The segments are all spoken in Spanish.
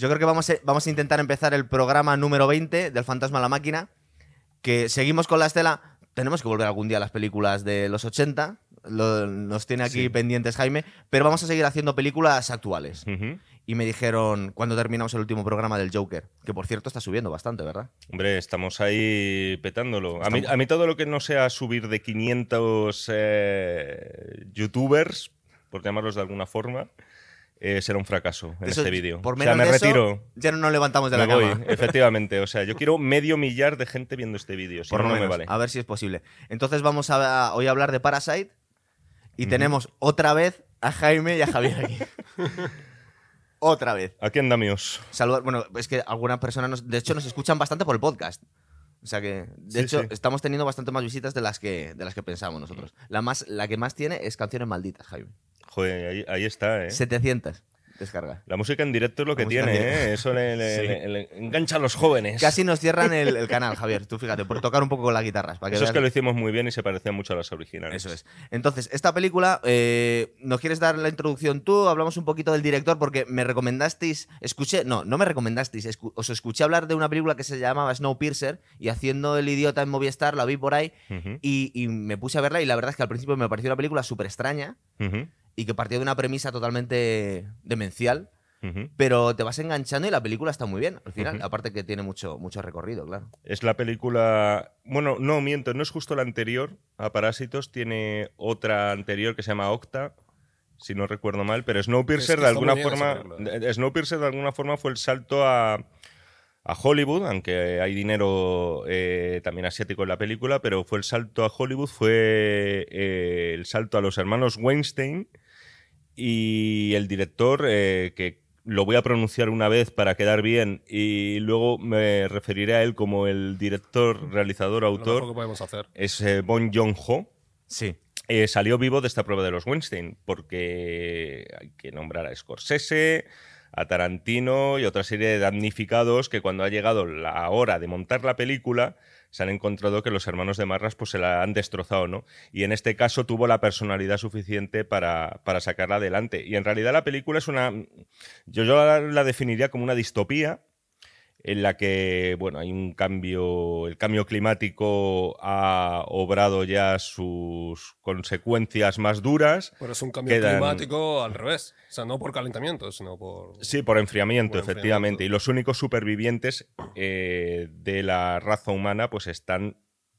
Yo creo que vamos a, vamos a intentar empezar el programa número 20 del Fantasma a la Máquina, que seguimos con la estela. Tenemos que volver algún día a las películas de los 80, lo- nos tiene aquí Sí. pendientes Jaime, pero vamos a seguir haciendo películas actuales. Y me dijeron cuando terminamos el último programa del Joker, que por cierto está subiendo bastante, ¿verdad? Hombre, estamos ahí petándolo. A mí, Estamos- a mí todo lo que no sea subir de 500 eh, youtubers, por llamarlos de alguna forma, eh, será un fracaso en Eso, este vídeo. Por O menos sea, me de eso, retiro. ya no nos levantamos de Me la voy, cama. efectivamente. O sea, yo quiero medio millar de gente viendo este vídeo. Si Por no, me vale. A ver si es posible. Entonces vamos a, hoy a hablar de Parasite. Y tenemos otra vez a Jaime y a Javier aquí. otra vez. Aquí andamios. Saludar. Bueno, es que algunas personas, nos- de hecho, nos escuchan bastante por el podcast. O sea que, de Sí, hecho, sí. estamos teniendo bastante más visitas de las que, de las que pensamos nosotros. La, más, la que más tiene es Canciones Malditas, Jaime. Joder, ahí, ahí está, ¿eh? 700 descargas. La música en directo es lo La que tiene. ¿eh? Eso le, le- Sí. le- le engancha a los jóvenes. Casi nos cierran el, el canal, Javier. Tú fíjate, por tocar un poco con las guitarras. Para que Eso es que lo hicimos muy bien y se parecía mucho a las originales. Eso es. Entonces, esta película, eh, ¿nos quieres dar la introducción tú? Hablamos un poquito del director porque me recomendasteis, escuché, no, no me recomendasteis, escu- os escuché hablar de una película que se llamaba Snowpiercer y haciendo el idiota en Movistar, la vi por ahí y, y me puse a verla y la verdad es que al principio me pareció una película súper extraña y que partía de una premisa totalmente demencial, pero te vas enganchando y la película está muy bien al final, aparte que tiene mucho, mucho recorrido, claro. Es la película. Bueno, no miento, no es justo la anterior a Parásitos, tiene otra anterior que se llama Octa, si no recuerdo mal, pero Snowpiercer Es que de alguna forma. película, de- Snowpiercer de alguna forma fue el salto a, a Hollywood, aunque hay dinero eh, también asiático en la película, pero fue el salto a Hollywood, fue eh, el salto a los hermanos Weinstein y el director, eh, que lo voy a pronunciar una vez para quedar bien y luego me referiré a él como el director, realizador, Lo autor, que podemos hacer. es eh, Bon Joon-ho. Sí. Eh, salió vivo de esta prueba de los Weinstein, porque hay que nombrar a Scorsese, a Tarantino y otra serie de damnificados que cuando ha llegado la hora de montar la película se han encontrado que los hermanos de Marras pues se la han destrozado, ¿no? Y en este caso tuvo la personalidad suficiente para, para sacarla adelante. Y en realidad la película es una... Yo, yo la, la definiría como una distopía en la que, bueno, hay un cambio, el cambio climático ha obrado ya sus consecuencias más duras. Pero es un cambio Quedan- climático al revés. O sea, no por calentamiento, sino por. Sí, por enfriamiento, Por efectivamente. enfriamiento. Y los únicos supervivientes eh, de la raza humana pues están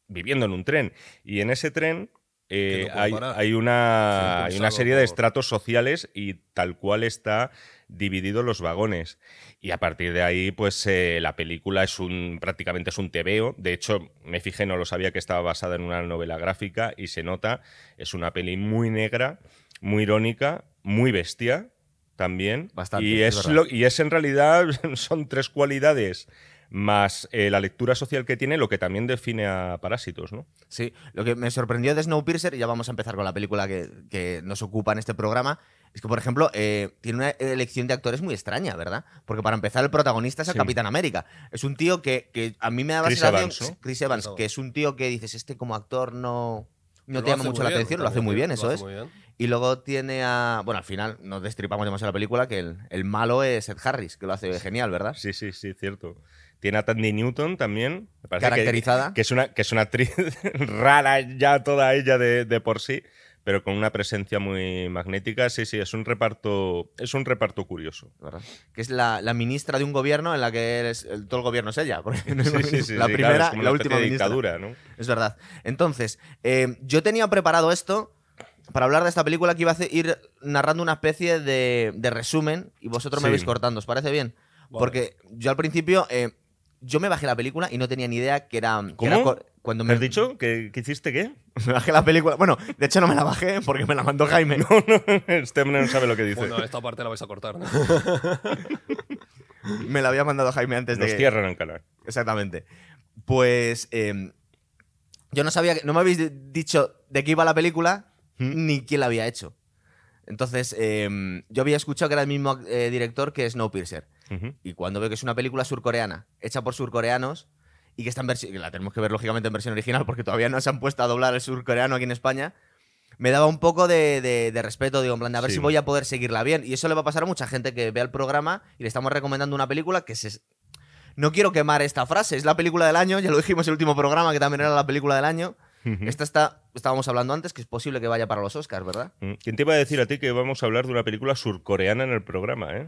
viviendo en un tren. Y en ese tren eh, no hay, una, hay una serie de estratos sociales y tal cual está dividido los vagones. Y a partir de ahí, pues eh, la película es un prácticamente es un tebeo. De hecho, me fijé, no lo sabía que estaba basada en una novela gráfica y se nota. Es una peli muy negra, muy irónica, muy bestia también. Bastante, y, es es verdad. lo, y es en realidad, son tres cualidades más eh, la lectura social que tiene, lo que también define a Parásitos, ¿no? Sí, lo que me sorprendió de Snowpiercer, y ya vamos a empezar con la película que, que nos ocupa en este programa, es que, por ejemplo, eh, tiene una elección de actores muy extraña, ¿verdad? Porque para empezar, el protagonista es el Sí. Capitán América. Es un tío que, que a mí me da la Chris sensación... Evans, ¿no? Chris Evans, que es un tío que dices, este como actor no... No te llama mucho la bien, atención, lo hace muy bien, eso es. bien. Y luego tiene a... Bueno, al final no destripamos demasiado la película, que el, el malo es Ed Harris, que lo hace genial, ¿verdad? Sí, sí, sí, cierto. Tiene a Tandy Newton también. Me parece que- Caracterizada. Que, es una, que es una actriz rara ya toda ella de, de por sí, pero con una presencia muy magnética. Sí, sí, es un reparto, es un reparto curioso. ¿verdad? Que es la, la ministra de un gobierno en la que eres- el- todo el gobierno es ella. porque no hay Sí, sí, ministra. sí, la sí, primera claro, es como y la última de dictadura, ¿no? Es verdad. Entonces, eh, yo tenía preparado esto para hablar de esta película que iba a ir narrando una especie de, de resumen y vosotros me vais cortando. ¿Os parece bien? Vale. Porque yo al principio, eh, yo me bajé la película y no tenía ni idea que era... que ¿Cómo? era co- cuando ¿Me has dicho que, que hiciste qué? Me bajé la película. Bueno, de hecho no me la bajé porque me la mandó Jaime. este hombre no sabe lo que dice. Bueno, esta parte la vais a cortar. ¿no? Me la había mandado Jaime antes Nos de... cierran el canal. Exactamente. Pues eh, yo no sabía, que- no me habéis di- dicho de qué iba la película ¿Mm? ni quién la había hecho. Entonces, eh, yo había escuchado que era el mismo eh, director que Snowpiercer. Y cuando veo que es una película surcoreana, hecha por surcoreanos, y que está en versión, la tenemos que ver lógicamente en versión original porque todavía no se han puesto a doblar el surcoreano aquí en España, me daba un poco de, de- de respeto, digo, en plan, de a ver Sí. si voy a poder seguirla bien. Y eso le va a pasar a mucha gente que vea el programa y le estamos recomendando una película que se... No quiero quemar esta frase, es la película del año, ya lo dijimos en el último programa, que también era la película del año. Esta está, estábamos hablando antes, que es posible que vaya para los Oscars, ¿verdad? Mm. ¿Quién te iba a decir a ti que vamos a hablar de una película surcoreana en el programa, eh?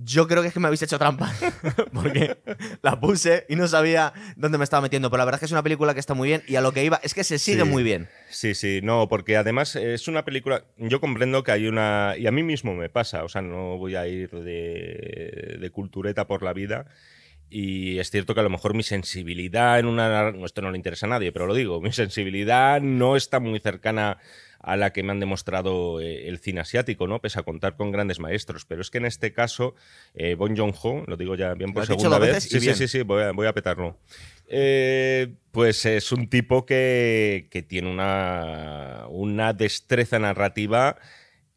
Yo creo que es que me habéis hecho trampa, porque la puse y no sabía dónde me estaba metiendo, pero la verdad es que es una película que está muy bien y a lo que iba es que se sigue Sí. muy bien. Sí, sí, no, porque además es una película. Yo comprendo que hay una. Y a mí mismo me pasa, o sea, no voy a ir de, de cultureta por la vida. Y es cierto que a lo mejor mi sensibilidad en una. no, Esto no le interesa a nadie, pero lo digo, mi sensibilidad no está muy cercana a la que me han demostrado eh, el cine asiático, ¿no? Pese a contar con grandes maestros. Pero es que en este caso, eh, Bon Joon-ho, lo digo ya bien por segunda vez. Sí, sí, sí, sí, voy a, voy a petarlo. Eh, pues es un tipo que, que tiene una, una destreza narrativa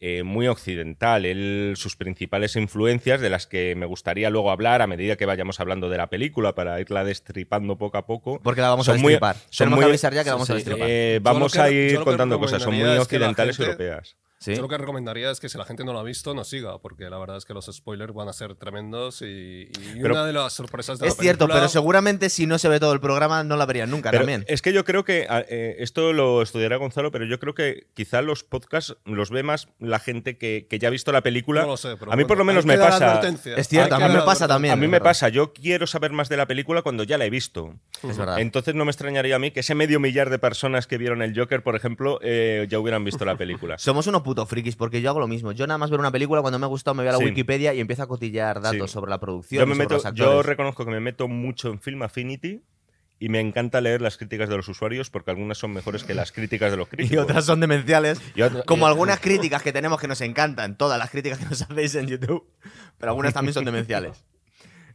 eh, muy occidental. Él, sus principales influencias, de las que me gustaría luego hablar a medida que vayamos hablando de la película, para irla destripando poco a poco. Porque la vamos a muy- destripar. son Tenemos muy- que avisar ya que la sí, vamos a destripar. eh, vamos que- a ir contando cosas, son muy occidentales gente- europeas. ¿Sí? Yo lo que recomendaría es que si la gente no lo ha visto, no siga, porque la verdad es que los spoilers van a ser tremendos y, y Pero- una de las sorpresas de Es la cierto, pero seguramente si no se ve todo el programa no la verían nunca Pero también. Es que yo creo que eh, esto lo estudiará Gonzalo, pero yo creo que quizá los podcasts los ve más la gente que, que ya ha visto la película. No lo sé, pero a mí por lo bueno, menos me pasa. Es cierto, a mí me pasa también. A mí me pasa, yo quiero saber más de la película cuando ya la he visto. Es verdad. Entonces no me extrañaría a mí que ese medio millar de personas que vieron el Joker, por ejemplo, eh, ya hubieran visto la película. Somos unos putos frikis porque yo hago lo mismo. Yo nada más ver una película cuando me ha gustado me voy a la Sí. Wikipedia y empiezo a cotillar datos Sí. sobre la producción. Yo, me meto, reconozco que me meto mucho en Film Affinity y me encanta leer las críticas de los usuarios porque algunas son mejores que las críticas de los críticos. y otras son demenciales. Como algunas críticas que tenemos que nos encantan, todas las críticas que nos hacéis en YouTube, pero algunas también son demenciales.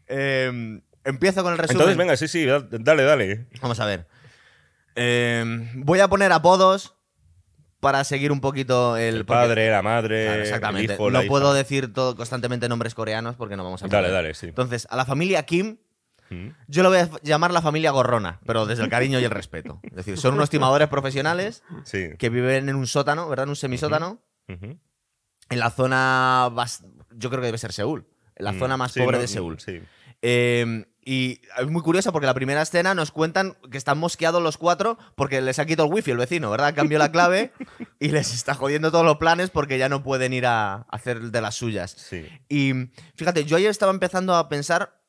Eh, empiezo con el resumen. Entonces, venga, sí, sí, da- dale, dale. Vamos a ver. Eh, voy a poner apodos para seguir un poquito el, El padre, la madre, Claro, el exactamente. hijo, la no hija. puedo decir todo constantemente nombres coreanos porque no vamos a Dale, poder. dale, sí. Entonces, a la familia Kim, Mm. yo lo voy a llamar la familia gorrona, pero desde el cariño y el respeto. Es decir, son unos timadores profesionales Sí. que viven en un sótano, ¿verdad? En un semisótano, en la zona, yo creo que debe ser Seúl, en la Mm. zona más Sí, pobre no, de Seúl. Sí. Eh, y es muy curioso porque la primera escena nos cuentan que están mosqueados los cuatro porque les ha quitado el wifi el vecino, ¿verdad? Cambió la clave y les está jodiendo todos los planes porque ya no pueden ir a hacer de las suyas. Sí. Y fíjate, yo ayer estaba empezando a pensar,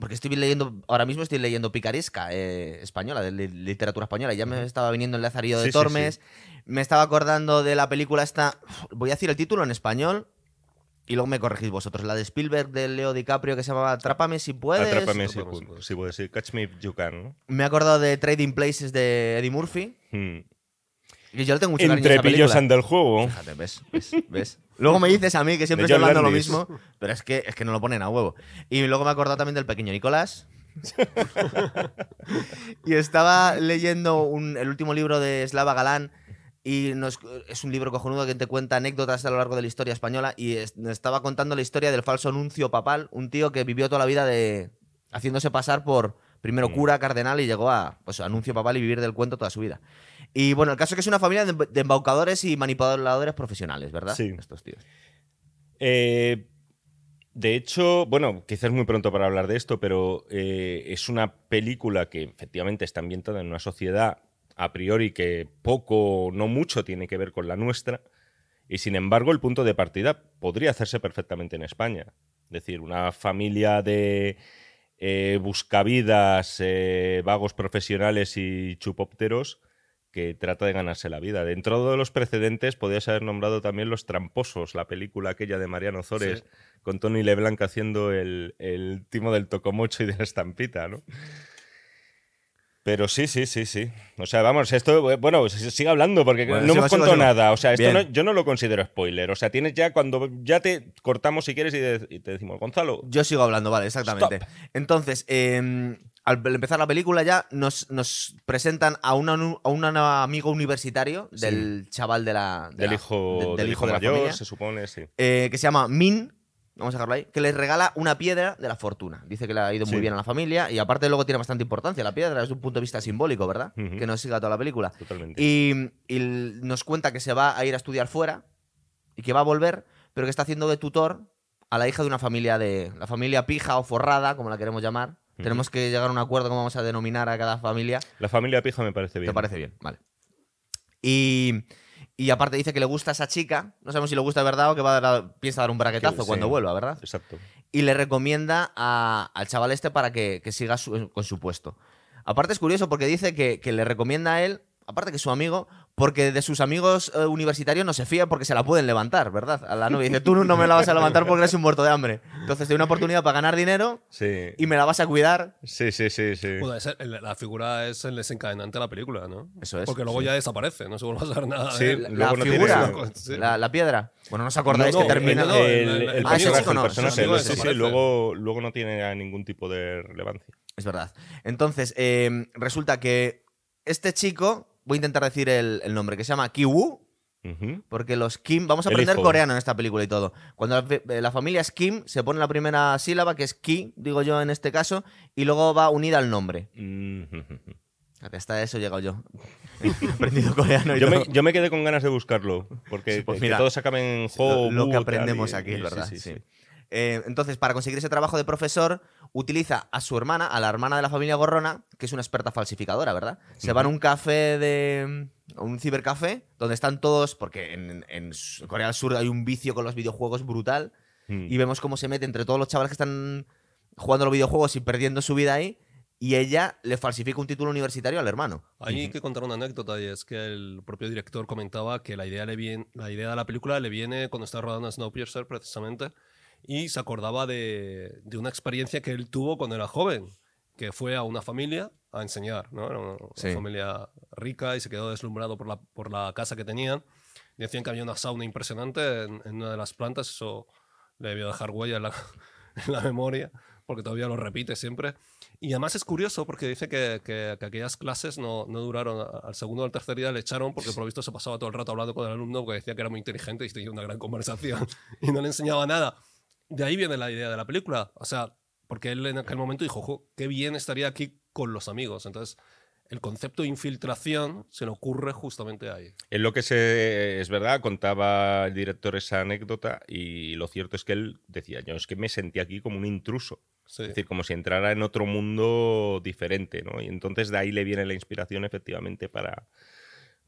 porque estoy leyendo, ahora mismo estoy leyendo Picaresca eh, española, de li- literatura española, y ya me estaba viniendo el Lazarillo de Sí, sí, Tormes, me estaba acordando de la película esta, voy a decir el título en español. Y luego me corregís vosotros. La de Spielberg de Leo DiCaprio que se llamaba Atrápame si puedes. Atrápame si, pu- puedes. si puedes. sí. Catch me if you can. ¿no? Me he acordado de Trading Places de Eddie Murphy. Mm. Y yo le tengo mucho Entre pillos el juego. Fíjate, ves, ves, ves. Luego me dices a mí que siempre De estoy John hablando lo mismo, pero es que, es que no lo ponen a huevo. Y luego me he acordado también del pequeño Nicolás. y estaba leyendo un- el último libro de Slava Galán y nos- es un libro cojonudo que te cuenta anécdotas a lo largo de la historia española y es- estaba contando la historia del falso nuncio papal, un tío que vivió toda la vida de haciéndose pasar por primero Mm. cura, cardenal y llegó a pues, anuncio papal y vivir del cuento toda su vida. Y bueno, el caso es que es una familia de, de embaucadores y manipuladores profesionales, ¿verdad? Sí. Estos tíos. Eh, de hecho, bueno, quizás es muy pronto para hablar de esto, pero eh, es una película que efectivamente está ambientada en una sociedad a priori que poco, no mucho tiene que ver con la nuestra, y sin embargo el punto de partida podría hacerse perfectamente en España. Es decir, una familia de eh, buscavidas, eh, vagos profesionales y chupópteros que trata de ganarse la vida. Dentro de los precedentes podías haber nombrado también Los Tramposos, la película aquella de Mariano Zores, Sí. con Tony Leblanc haciendo el, el timo del tocomocho y de la estampita, ¿no? Pero sí, sí, sí, sí. O sea, vamos, esto, bueno, s- sigue hablando porque Bueno, no hemos contado nada. O sea, esto no- yo no lo considero spoiler. O sea, tienes ya cuando ya te cortamos si quieres y, de- y te decimos, Gonzalo, Yo sigo hablando, vale, exactamente. Stop. Entonces, eh, al empezar la película ya nos, nos presentan a, una a un amigo universitario Sí. del chaval de la, de del la- hijo, de- del hijo de la mayor, familia, se supone, sí. eh, que se llama Min. Vamos a dejarlo ahí, que les regala una piedra de la fortuna. Dice que le ha ido muy bien a la familia y aparte luego tiene bastante importancia la piedra desde un punto de vista simbólico, ¿verdad? Ujú. Que nos siga toda la película. Totalmente. Y, nos cuenta que se va a ir a estudiar fuera y que va a volver, pero que está haciendo de tutor a la hija de una familia de. La familia pija o forrada, como la queremos llamar. Tenemos que llegar a un acuerdo cómo vamos a denominar a cada familia. La familia pija me parece bien. ¿Te parece bien? Vale. Y, y aparte dice que le gusta a esa chica. No sabemos si le gusta de verdad o que va a dar- piensa dar un braquetazo sí. cuando vuelva, ¿verdad? Exacto. y le recomienda a- al chaval este para que, que siga su- con su puesto. Aparte es curioso porque dice que, que le recomienda a él, aparte que su amigo, porque de sus amigos eh, universitarios no se fía porque se la pueden levantar, ¿verdad? A la novia dice, tú no me la vas a levantar porque eres un muerto de hambre. Entonces tiene una oportunidad para ganar dinero Sí. y me la vas a cuidar. Sí, sí, sí, sí. Bueno, es el- la figura es el desencadenante de la película, ¿no? Eso es. Porque luego sí. ya desaparece, no se vuelve a saber nada. Sí, de. La, tiene- figura, la, la piedra. Bueno, no os acordáis No, que termina... el, el- el el- Ah, chico no, sí, luego, luego no tiene ningún tipo de relevancia. Es verdad. Entonces, eh, resulta que este chico, voy a intentar decir el, el nombre, que se llama Kiwoo, Ujú. Porque los Kim, vamos a aprender coreano en esta película y todo. Cuando la, fe- la familia es Kim, se pone la primera sílaba, que es Ki, digo yo en este caso, y luego va unida al nombre. Hasta eso he llegado yo. He aprendido coreano y Yo me, todo. yo me quedé con ganas de buscarlo, porque Sí, pues que- mira, que todos acaben en Lo, ho, lo bu, que aprendemos aquí, es verdad. sí, sí. Eh, entonces, para conseguir ese trabajo de profesor, utiliza a su hermana, a la hermana de la familia Gorrona, que es una experta falsificadora, ¿verdad? Se va a un café de. a un cibercafé, donde están todos. Porque en, en Corea del Sur hay un vicio con los videojuegos brutal. Mm. y vemos cómo se mete entre todos los chavales que están jugando los videojuegos y perdiendo su vida ahí. Y ella le falsifica un título universitario al hermano. Hay que contar una anécdota y es que el propio director comentaba que la idea, le viene, la idea de la película le viene cuando está rodando Snowpiercer precisamente y se acordaba de, de una experiencia que él tuvo cuando era joven, que fue a una familia a enseñar, ¿no? Era una, Sí. familia rica y se quedó deslumbrado por la, por la casa que tenían. Decían que había una sauna impresionante en, en una de las plantas, eso le debió dejar huella en la, en la memoria, porque todavía lo repite siempre. Y además es curioso porque dice que, que- que aquellas clases no, no duraron, a- al segundo o al tercer día le echaron porque por lo visto se pasaba todo el rato hablando con el alumno porque decía que era muy inteligente y tenía una gran conversación y no le enseñaba nada. De ahí viene la idea de la película, o sea, porque él en aquel momento dijo, "Jo, qué bien estaría aquí con los amigos. Entonces, el concepto de infiltración se le ocurre justamente ahí. Es lo que se, es verdad, contaba el director esa anécdota y lo cierto es que él decía, yo es que me sentí aquí como un intruso, Sí. es decir, como si entrara en otro mundo diferente, ¿no? Y entonces de ahí le viene la inspiración efectivamente para,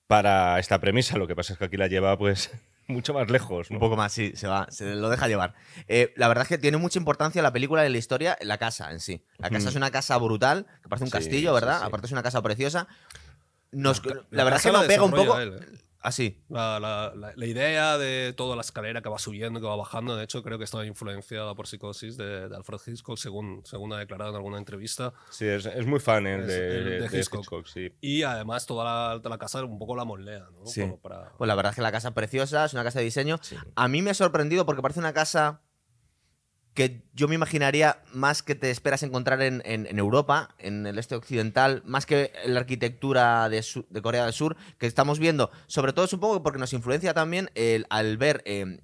para esta premisa, lo que pasa es que aquí la lleva pues mucho más lejos, ¿no? Un poco más, sí, se va, se lo deja llevar. Eh, la verdad es que tiene mucha importancia la película y la historia, la casa en sí. La casa es una casa brutal, que parece un Sí, castillo, ¿verdad? sí. Aparte es una casa preciosa. Nos- La- la, la verdad es que nos pega un poco. él, ¿eh? Así. La, la- la- la idea de toda la escalera que va subiendo, que va bajando, de hecho, creo que está influenciada por Psicosis de, de Alfred Hitchcock, según, según ha declarado en alguna entrevista. Sí, es, es muy fan el Es de, el de de Hitchcock. Hitchcock, sí. Y además, toda la, casa un poco la moldea, ¿no? Sí. Como para- Pues la verdad es que la casa es preciosa, es una casa de diseño. Sí. A mí me ha sorprendido porque parece una casa que yo me imaginaría más que te esperas encontrar en, en- en Europa, en el este occidental, más que en la arquitectura de, Su- de Corea del Sur, que estamos viendo, sobre todo supongo porque nos influencia también el, al ver eh,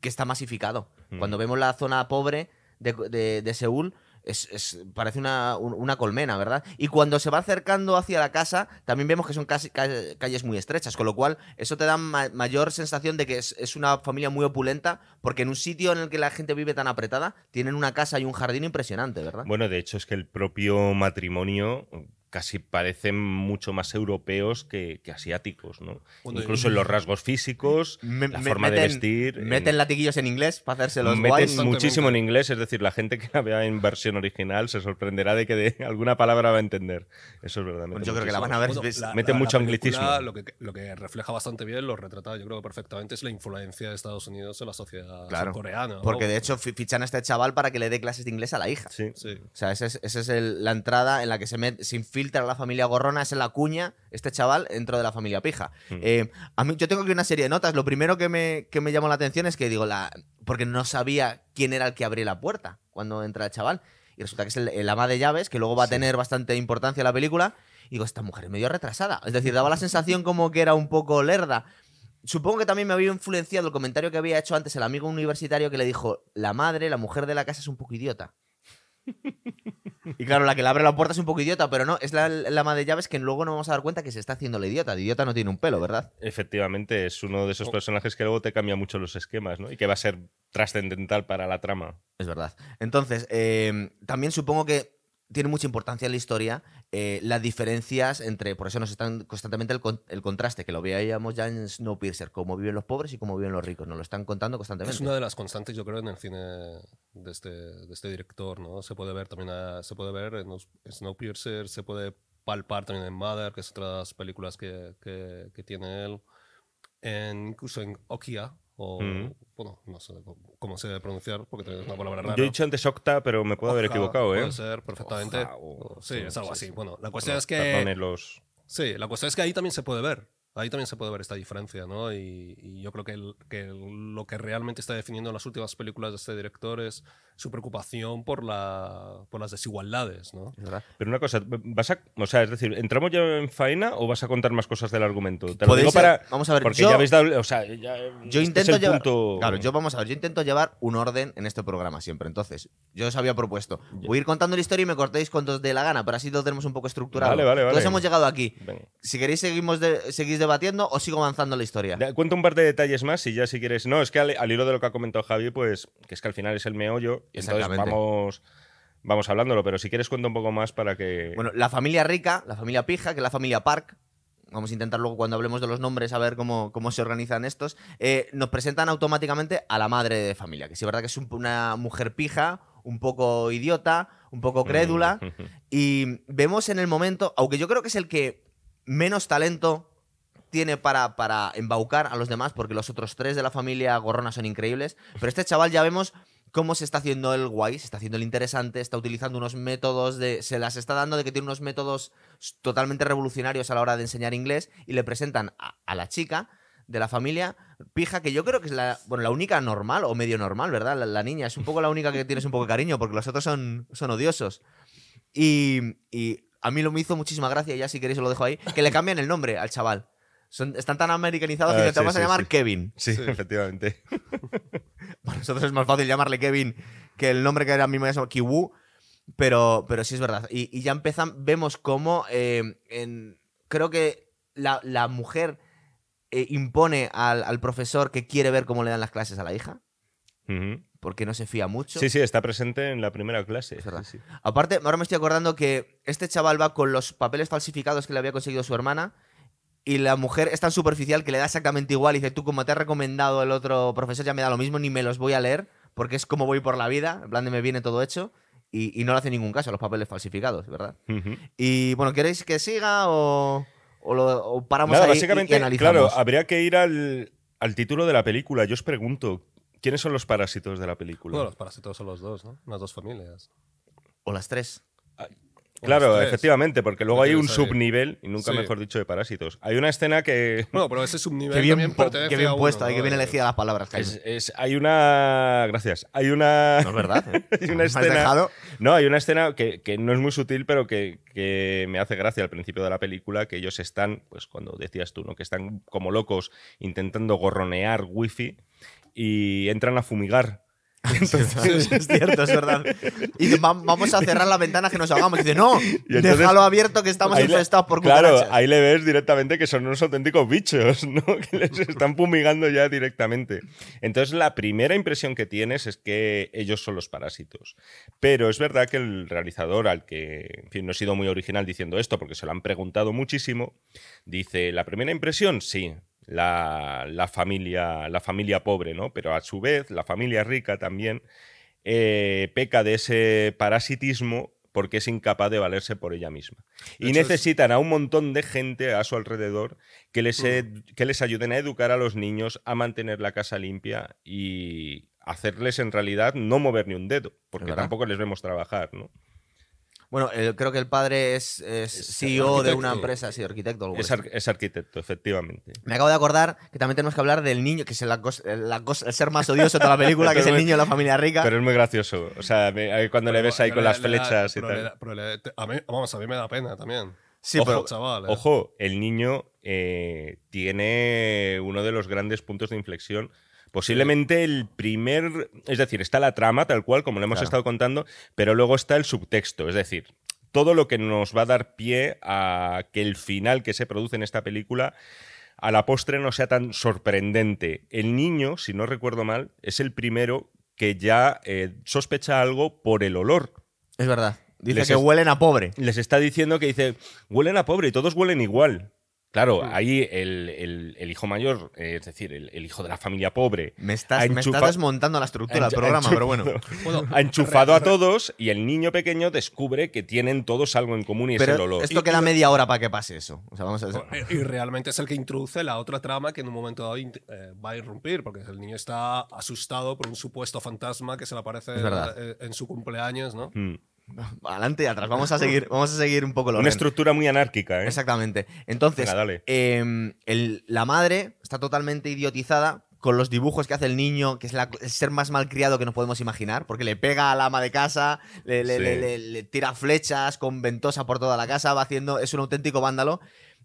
que está masificado. Mm. Cuando vemos la zona pobre de, de- de Seúl, es, es- parece una, un- una colmena, ¿verdad? Y cuando se va acercando hacia la casa, también vemos que son casi- ca- calles muy estrechas, con lo cual eso te da ma- mayor sensación de que es, es una familia muy opulenta, porque en un sitio en el que la gente vive tan apretada, tienen una casa y un jardín impresionante, ¿verdad? Bueno, de hecho es que el propio matrimonio casi parecen mucho más europeos que, que asiáticos, ¿no? Bueno, Incluso en los rasgos físicos, Me- la forma de meten- vestir. en- Meten latiguillos en inglés para hacerse los meten guays. muchísimo en inglés, es decir, la gente que la vea en versión original se sorprenderá de que de alguna palabra va a entender. Eso es verdad. Yo creo que la van a ver. Bueno, la- meten la- mucho la película anglicismo. Lo que, lo que refleja bastante bien, lo retrata yo creo que perfectamente, es la influencia de Estados Unidos en la sociedad Claro, coreana. Porque de hecho fi- fichan a este chaval para que le dé clases de inglés a la hija. Sí. Sí. O sea, esa es, esa es el- la entrada en la que se, met- se infiltra la familia gorrona, es la cuña, este chaval, dentro de la familia pija. Mm. Eh, a mí, yo tengo aquí una serie de notas. Lo primero que me, que me llamó la atención es que digo, la, porque no sabía quién era el que abría la puerta cuando entra el chaval. Y resulta que es el, el ama de llaves, que luego va a Sí. tener bastante importancia en la película. Y digo, esta mujer es medio retrasada. Es decir, daba la sensación como que era un poco lerda. supongo que también me había influenciado el comentario que había hecho antes el amigo universitario que le dijo, la madre, la mujer de la casa es un poco idiota. Y claro, la que le abre la puerta es un poco idiota, pero no, es la, la ama de llaves que luego nos vamos a dar cuenta que se está haciendo la idiota. De idiota no tiene un pelo, ¿verdad? Efectivamente, es uno de esos Oh. personajes que luego te cambia mucho los esquemas, ¿no? Y que va a ser trascendental para la trama. Es verdad. Entonces, eh, también supongo que tiene mucha importancia en la historia eh, las diferencias entre. Por eso nos están constantemente el, el contraste, que lo veíamos ya en Snowpiercer, cómo viven los pobres y cómo viven los ricos. Nos lo están contando constantemente. Es una de las constantes, yo creo, en el cine de este, de este director, ¿no? Se puede ver también, a- se puede ver en Snowpiercer, se puede palpar también en Mother, que es otra de las películas que, que, que tiene él, en, incluso en Okia, o, Mm. bueno, no sé cómo- se debe pronunciar, porque también es una palabra rara. Yo he dicho antes Octa, pero me puedo haber Oja, equivocado, ¿eh? Puede ser, perfectamente. Oja, o- sí, es algo sí, así. sí. Bueno, la cuestión es que... los... Sí, la cuestión es que ahí también se puede ver. Ahí también se puede ver esta diferencia, ¿no? Y, y yo creo que, el- que el- lo que realmente está definiendo las últimas películas de este director es su preocupación por, la, por las desigualdades, ¿no? Verdad. Pero una cosa, ¿vas a, o sea, es decir, ¿entramos ya en faena o vas a contar más cosas del argumento? Te lo digo para... vamos a ver, Porque yo- ya habéis dado... O sea, ya, Yo este intento llevar. punto- Claro, yo vamos a ver, yo intento llevar un orden en este programa siempre. Entonces, yo os había propuesto. Voy a ir contando la historia y me cortéis cuando os dé la gana, pero así lo tenemos un poco estructurado. Vale, vale, vale. Entonces hemos llegado aquí. Venga. Si queréis, seguimos de- seguís debatiendo o sigo avanzando la historia. Cuento un par de detalles más y ya si quieres. No, es que al, al hilo de lo que ha comentado Javi, pues que es que al final es el meollo y entonces vamos, vamos hablándolo. Pero si quieres cuento un poco más para que. Bueno, la familia rica, la familia pija, que es la familia Park, vamos a intentar luego cuando hablemos de los nombres a ver cómo, cómo se organizan estos, eh, nos presentan automáticamente a la madre de familia, que sí es verdad que es un- una mujer pija, un poco idiota, un poco crédula, y vemos en el momento, aunque yo creo que es el que menos talento tiene para, para embaucar a los demás, porque los otros tres de la familia gorrona son increíbles, pero este chaval ya vemos cómo se está haciendo el guay, se está haciendo el interesante, está utilizando unos métodos de. se las está dando de que tiene unos métodos totalmente revolucionarios a la hora de enseñar inglés y le presentan a, la chica de la familia pija, que yo creo que es la, bueno, la única normal o medio normal, ¿verdad? La, niña es un poco la única que tienes un poco de cariño, porque los otros son, son odiosos. Y, y a mí lo me hizo muchísima gracia, ya si queréis lo dejo ahí, que le cambian el nombre al chaval. Son, están tan americanizados que Ah, te sí, vamos a sí, llamar sí. Kevin. Sí, Sí. efectivamente. Para nosotros es más fácil llamarle Kevin que el nombre que era a mí me llama Kiwu, pero, pero sí es verdad. Y, y ya empezan, vemos cómo eh, en- creo que la, la mujer eh, impone al, al profesor que quiere ver cómo le dan las clases a la hija, porque no se fía mucho. Sí, sí, está presente en la primera clase. Es verdad. Sí, sí. Aparte, ahora me estoy acordando que este chaval va con los papeles falsificados que le había conseguido su hermana. Y la mujer es tan superficial que le da exactamente igual. Y dice, tú como te has recomendado el otro profesor, ya me da lo mismo, ni me los voy a leer, porque es como voy por la vida, en plan de me viene todo hecho. Y, y no le hace ningún caso a los papeles falsificados, ¿verdad? Y bueno, ¿queréis que siga o, o lo- o paramos Nada, ahí y, analizamos? claro, habría que ir al, al título de la película. Yo os pregunto, ¿quiénes son los parásitos de la película? Bueno, los parásitos son los dos, ¿no? Las dos familias. O las tres. Claro, efectivamente, porque luego hay un subnivel, y nunca Sí. mejor dicho, de parásitos. Hay una escena que. Bueno, pero ese subnivel Qué bien, también po- pertenece qué bien a uno, puesto, ahí ¿no? que bien elegidas las palabras. Es, es- hay una. Gracias. Hay una. No es verdad. ¿eh? hay una escena. dejado- No, hay una escena que, que no es muy sutil, pero que, que me hace gracia al principio de la película, que ellos están, pues cuando decías tú, ¿no? Que están como locos intentando gorronear wifi y entran a fumigar. Entonces, es cierto, es verdad. Y dice, "Va- vamos a cerrar la ventana que nos ahogamos. Y dice, no, entonces- déjalo abierto que estamos infestados por Claro, ahí le ves directamente que son unos auténticos bichos, ¿no? Que les están fumigando ya directamente. Entonces, la primera impresión que tienes es que ellos son los parásitos. Pero es verdad que el realizador, al que, en fin, no he sido muy original diciendo esto porque se lo han preguntado muchísimo, dice, la primera impresión, sí. La, la familia, la familia pobre, ¿no? Pero a su vez, la familia rica también eh, peca de ese parasitismo porque es incapaz de valerse por ella misma. De Y es- necesitan a un montón de gente a su alrededor que les, que les ayuden a educar a los niños, a mantener la casa limpia y hacerles en realidad no mover ni un dedo, porque tampoco les vemos trabajar, ¿no? Bueno, creo que el padre es, es Es CEO de una empresa, sí, arquitecto. o algo Es, ar- es arquitecto, efectivamente. Me acabo de acordar que también tenemos que hablar del niño, que es el ser más odioso de toda la película, que es el niño de la familia rica. Pero es muy gracioso. O sea, me- cuando le ves ahí con le- las le da- flechas y tal. le da- pero le- te- a mí, vamos, a mí me da pena también. sí, ojo, pero Chaval, ¿eh? Ojo, el niño eh, tiene uno de los grandes puntos de inflexión. Posiblemente el primer. Es decir, está la trama, tal cual, como lo hemos Claro. estado contando, pero luego está el subtexto. Es decir, todo lo que nos va a dar pie a que el final que se produce en esta película a la postre no sea tan sorprendente. El niño, si no recuerdo mal, es el primero que ya eh, sospecha algo por el olor. Es verdad. Dice Les que es- huelen a pobre. Les está diciendo que dice, huelen a pobre y todos huelen igual. Claro, Mm. ahí el, el- el hijo mayor, eh, es decir, el, el hijo de la familia pobre, Me estás, me desmontando la estructura del programa, enchufado- pero bueno. Ha enchufado a todos y el niño pequeño descubre que tienen todos algo en común y es el Pero olor. esto queda media hora para que pase eso. O sea, vamos a Y y realmente es el que introduce la otra trama que en un momento dado eh, va a irrumpir, porque el niño está asustado por un supuesto fantasma que se le aparece en su cumpleaños, ¿no? Mm. Adelante y atrás. Vamos a seguir, vamos a seguir un poco lo Una estructura muy anárquica, ¿eh? Exactamente. Entonces, Venga, dale. em, el- la madre está totalmente idiotizada con los dibujos que hace el niño, que es la- el ser más malcriado que nos podemos imaginar, porque le pega al ama de casa, le, le- Sí. le- le- le tira flechas con ventosa por toda la casa, va haciendo, es un auténtico vándalo.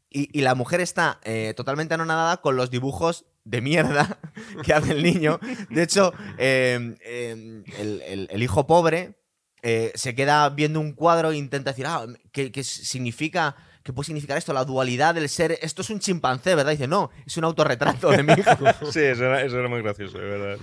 Y, y la mujer está eh, totalmente anonadada con los dibujos de mierda que hace el niño. De hecho, em, em, el, el- el hijo pobre eh, se queda viendo un cuadro e intenta decir, ah, ¿qué, qué significa? ¿Qué puede significar esto? La dualidad del ser. Esto es un chimpancé, ¿verdad? dice, no, es un autorretrato de mi hijo. Sí, eso era, eso era muy gracioso, de verdad.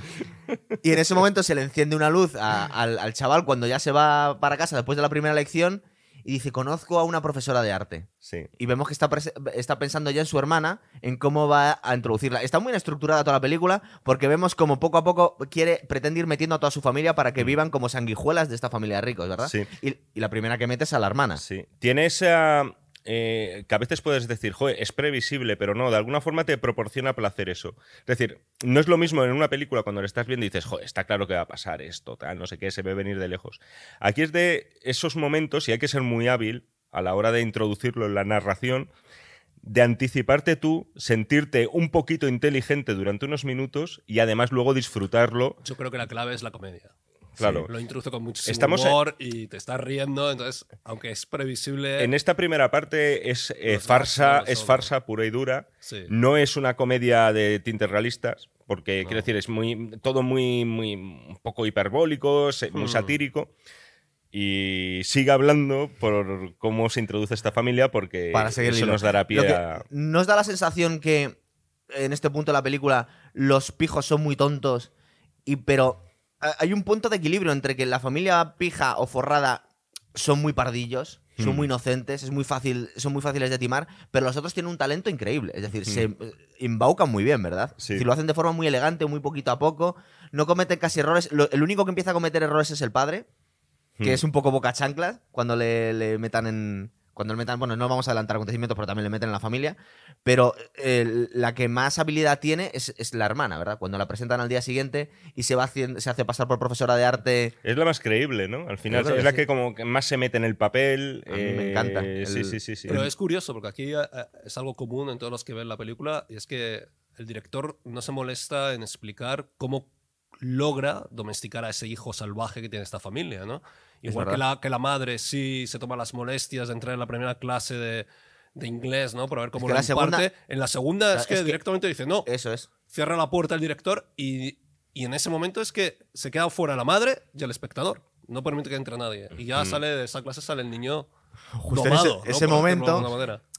y en ese momento se le enciende una luz a- al, al chaval cuando ya se va para casa después de la primera lección y dice, conozco a una profesora de arte. Sí. Y vemos que está, está pensando ya en su hermana, en cómo va a introducirla. Está muy bien estructurada toda la película porque vemos como poco a poco quiere, pretende ir metiendo a toda su familia para que vivan como sanguijuelas de esta familia de ricos, ¿verdad? Sí. Y, y la primera que mete es a la hermana. Sí. Tiene esa. Eh, que a veces puedes decir, joder, es previsible, pero no, de alguna forma te proporciona placer eso. Es decir, no es lo mismo en una película cuando la estás viendo y dices, joder, está claro que va a pasar esto, tal, no sé qué, se ve venir de lejos. Aquí es de esos momentos, y hay que ser muy hábil a la hora de introducirlo en la narración, de anticiparte tú, sentirte un poquito inteligente durante unos minutos y además luego disfrutarlo. Yo creo que la clave es la comedia. Claro. Lo introduce con muchísimo Estamos en- humor y te estás riendo, entonces, aunque es previsible... En esta primera parte es eh, farsa, es farsa pura y dura. Sí. No es una comedia de tintes realistas, porque No. quiero decir, es muy todo muy, muy un poco hiperbólico, muy Hmm. satírico. Y sigue hablando por cómo se introduce esta familia, porque para eso nos dará pie a. Nos da la sensación que en este punto de la película los pijos son muy tontos, y, pero hay un punto de equilibrio entre que la familia pija o forrada son muy pardillos, son Hmm. muy inocentes, es muy fácil, son muy fáciles de timar, pero los otros tienen un talento increíble. Es decir, se eh, embaucan muy bien, ¿verdad? Sí. Decir, lo hacen de forma muy elegante, muy poquito a poco, no cometen casi errores. Lo- el único que empieza a cometer errores es el padre, que Hmm. es un poco boca chanclas cuando le, le metan en. Cuando le metan. Bueno, no vamos a adelantar acontecimientos, pero también le meten en la familia. Pero eh, la que más habilidad tiene es, es la hermana, ¿verdad? Cuando la presentan al día siguiente y se va haciendo, se hace pasar por profesora de arte. Es la más creíble, ¿no? Al final es que la sí. que como que más se mete en el papel. A mí me encanta. eh, Sí, El- sí, sí, sí. Pero es curioso, porque aquí eh, es algo común en todos los que ven la película, y es que el director no se molesta en explicar cómo logra domesticar a ese hijo salvaje que tiene esta familia, ¿no? Es Igual que la, que la madre sí se toma las molestias de entrar en la primera clase de, de inglés, ¿no? Para ver cómo que lo la segunda- imparte. En la segunda es Es que, que- directamente dice, no, Eso es. cierra la puerta el director y, y en ese momento es que se queda fuera la madre y el espectador. No permite que entre nadie. Y ya sale de esa clase, sale el niño Justo en domado, ese- ¿no? ese momento-.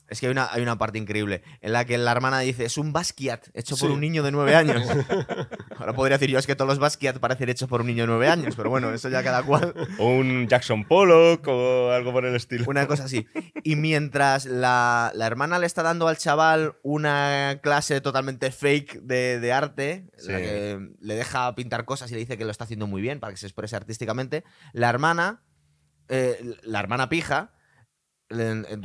Es que hay una, hay una parte increíble en la que la hermana dice: Es un Basquiat hecho por Sí. un niño de nueve años. Ahora podría decir yo: Es que todos los Basquiat parecen hechos por un niño de nueve años, pero bueno, eso ya cada cual. O un Jackson Pollock o algo por el estilo. Una cosa así. Y mientras la, la hermana le está dando al chaval una clase totalmente fake de, de arte, en la Sí. que le deja pintar cosas y le dice que lo está haciendo muy bien para que se exprese artísticamente, la hermana, eh, la hermana pija,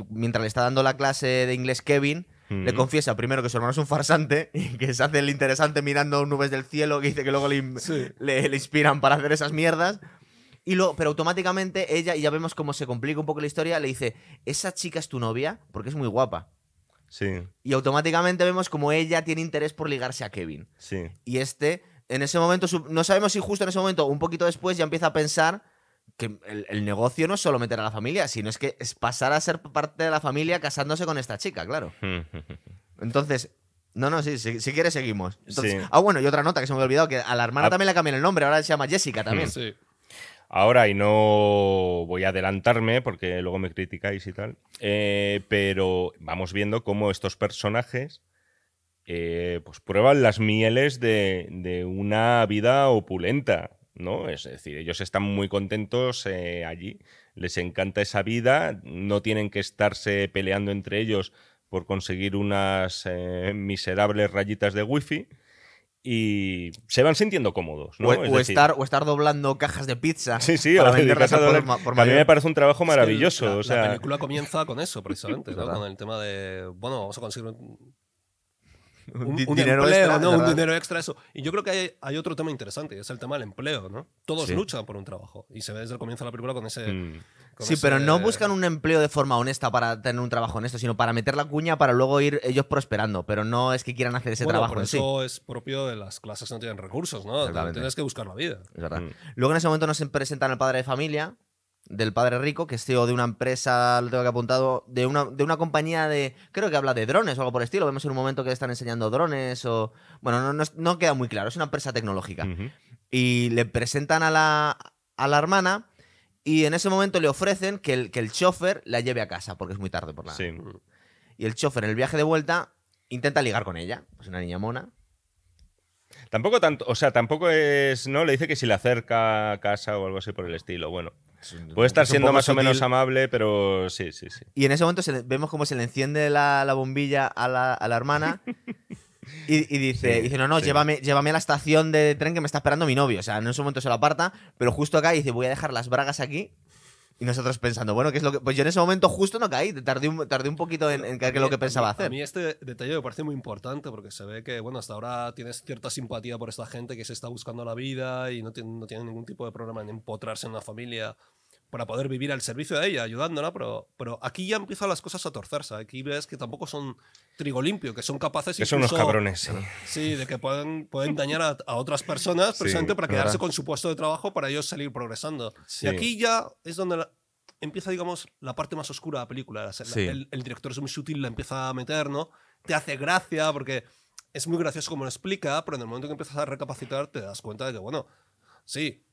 mientras le está dando la clase de inglés Kevin, le confiesa primero que su hermano es un farsante y que se hace el interesante mirando nubes del cielo, que dice que luego le, Sí. le, le inspiran para hacer esas mierdas. Y lo, pero automáticamente ella, y ya vemos cómo se complica un poco la historia, le dice, ¿esa chica es tu novia? Porque es muy guapa. Sí, Y automáticamente vemos como ella tiene interés por ligarse a Kevin. sí. Y este, en ese momento, no sabemos si justo en ese momento, un poquito después, ya empieza a pensar que el, el negocio no es solo meter a la familia, sino es que es pasar a ser parte de la familia casándose con esta chica, claro. Entonces, no, no, sí, si, si quieres seguimos. Entonces- Sí. Ah, bueno, y otra nota que se me había olvidado, que a la hermana Ah. también le cambian el nombre, ahora se llama Jessica también. Sí. Ahora, y no voy a adelantarme porque luego me criticáis y tal, eh, pero vamos viendo cómo estos personajes eh, pues prueban las mieles de, de una vida opulenta, ¿no? Es decir, ellos están muy contentos eh, allí, les encanta esa vida, no tienen que estarse peleando entre ellos por conseguir unas eh, miserables rayitas de wifi y se van sintiendo cómodos, ¿no? O, Es o decir, estar, o estar doblando cajas de pizza Sí, sí, para venderlas a por, a mí me parece un trabajo Es que maravilloso. la, o la sea, película comienza con eso, precisamente, ¿no? Con el tema de, bueno, vamos a conseguir un, Un un, di- un dinero empleo, extra, ¿no? Un dinero extra, eso. Y yo creo que hay, hay otro tema interesante, y es el tema del empleo, ¿no? Todos Sí. luchan por un trabajo. Y se ve desde el comienzo de la película con ese... mm, con Sí, ese- pero no buscan un empleo de forma honesta para tener un trabajo honesto, sino para meter la cuña para luego ir ellos prosperando. Pero no es que quieran hacer ese Bueno, trabajo pero en sí. eso es propio de las clases que no tienen recursos, ¿no? Tienes que buscar la vida. Es verdad. Mm. Luego en ese momento nos presentan al padre de familia, del padre rico, que es CEO de una empresa, lo tengo que apuntado, de una, de una compañía de. Creo que habla de drones o algo por el estilo. Vemos en un momento que le están enseñando drones o. Bueno, no, no, no queda muy claro, es una empresa tecnológica. Y le presentan a la, a la hermana. Y en ese momento le ofrecen que el, que el chofer la lleve a casa, porque es muy tarde por la. Sí. Y el chofer en el viaje de vuelta intenta ligar con ella. Es una niña mona. Tampoco tanto, o sea, tampoco es, ¿no? Le dice que si le acerca a casa o algo así por el estilo. Bueno, puede estar siendo más o menos amable, pero sí, sí, sí. Y en ese momento le- vemos cómo se le enciende la, la bombilla a la, a la hermana. Y, y dice, Sí, dice, no, no, sí. llévame, llévame a la estación de tren que me está esperando mi novio. O sea, en ese momento se lo aparta, pero justo acá dice, voy a dejar las bragas aquí. Y nosotros pensando, bueno, ¿qué es lo que...? Pues yo en ese momento justo no caí, tardé un, tardé un poquito en, en qué es lo que pensaba hacer. A mí este detalle me parece muy importante porque se ve que, bueno, hasta ahora tienes cierta simpatía por esta gente que se está buscando la vida y no tiene, no tiene ningún tipo de problema en empotrarse en una familia para poder vivir al servicio de ella, ayudándola, pero, pero aquí ya empiezan las cosas a torcerse. Aquí ves que tampoco son trigo limpio, que son capaces Que son unos cabrones, sí. Sí, de que pueden, pueden dañar a, a otras personas Sí, precisamente para es quedarse verdad. con su puesto de trabajo para ellos salir progresando. Sí. Y aquí ya es donde la- empieza, digamos, la parte más oscura de la película. La- Sí. el, el director es muy sutil, la empieza a meter, ¿no? Te hace gracia porque es muy gracioso como lo explica, pero en el momento que empiezas a recapacitar te das cuenta de que, bueno, sí,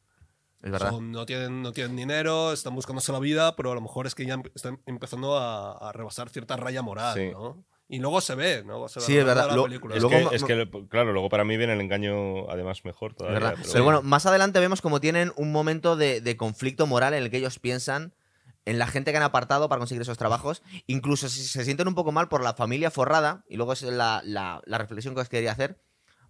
Es verdad. son- no, tienen, no tienen dinero, están buscándose la vida, pero a lo mejor es que ya están empezando a, a rebasar cierta raya moral, Sí. ¿no? Y luego se ve, ¿no? Se ve Sí, a es verdad. de la Lo- película. Es, Luego que, ma- es que, claro, luego para mí viene el engaño además mejor Es todavía. verdad. pero Pero, bueno. bueno, más adelante vemos como tienen un momento de, de conflicto moral en el que ellos piensan en la gente que han apartado para conseguir esos trabajos. Incluso si se sienten un poco mal por la familia forrada, y luego es la, la- la reflexión que os quería hacer,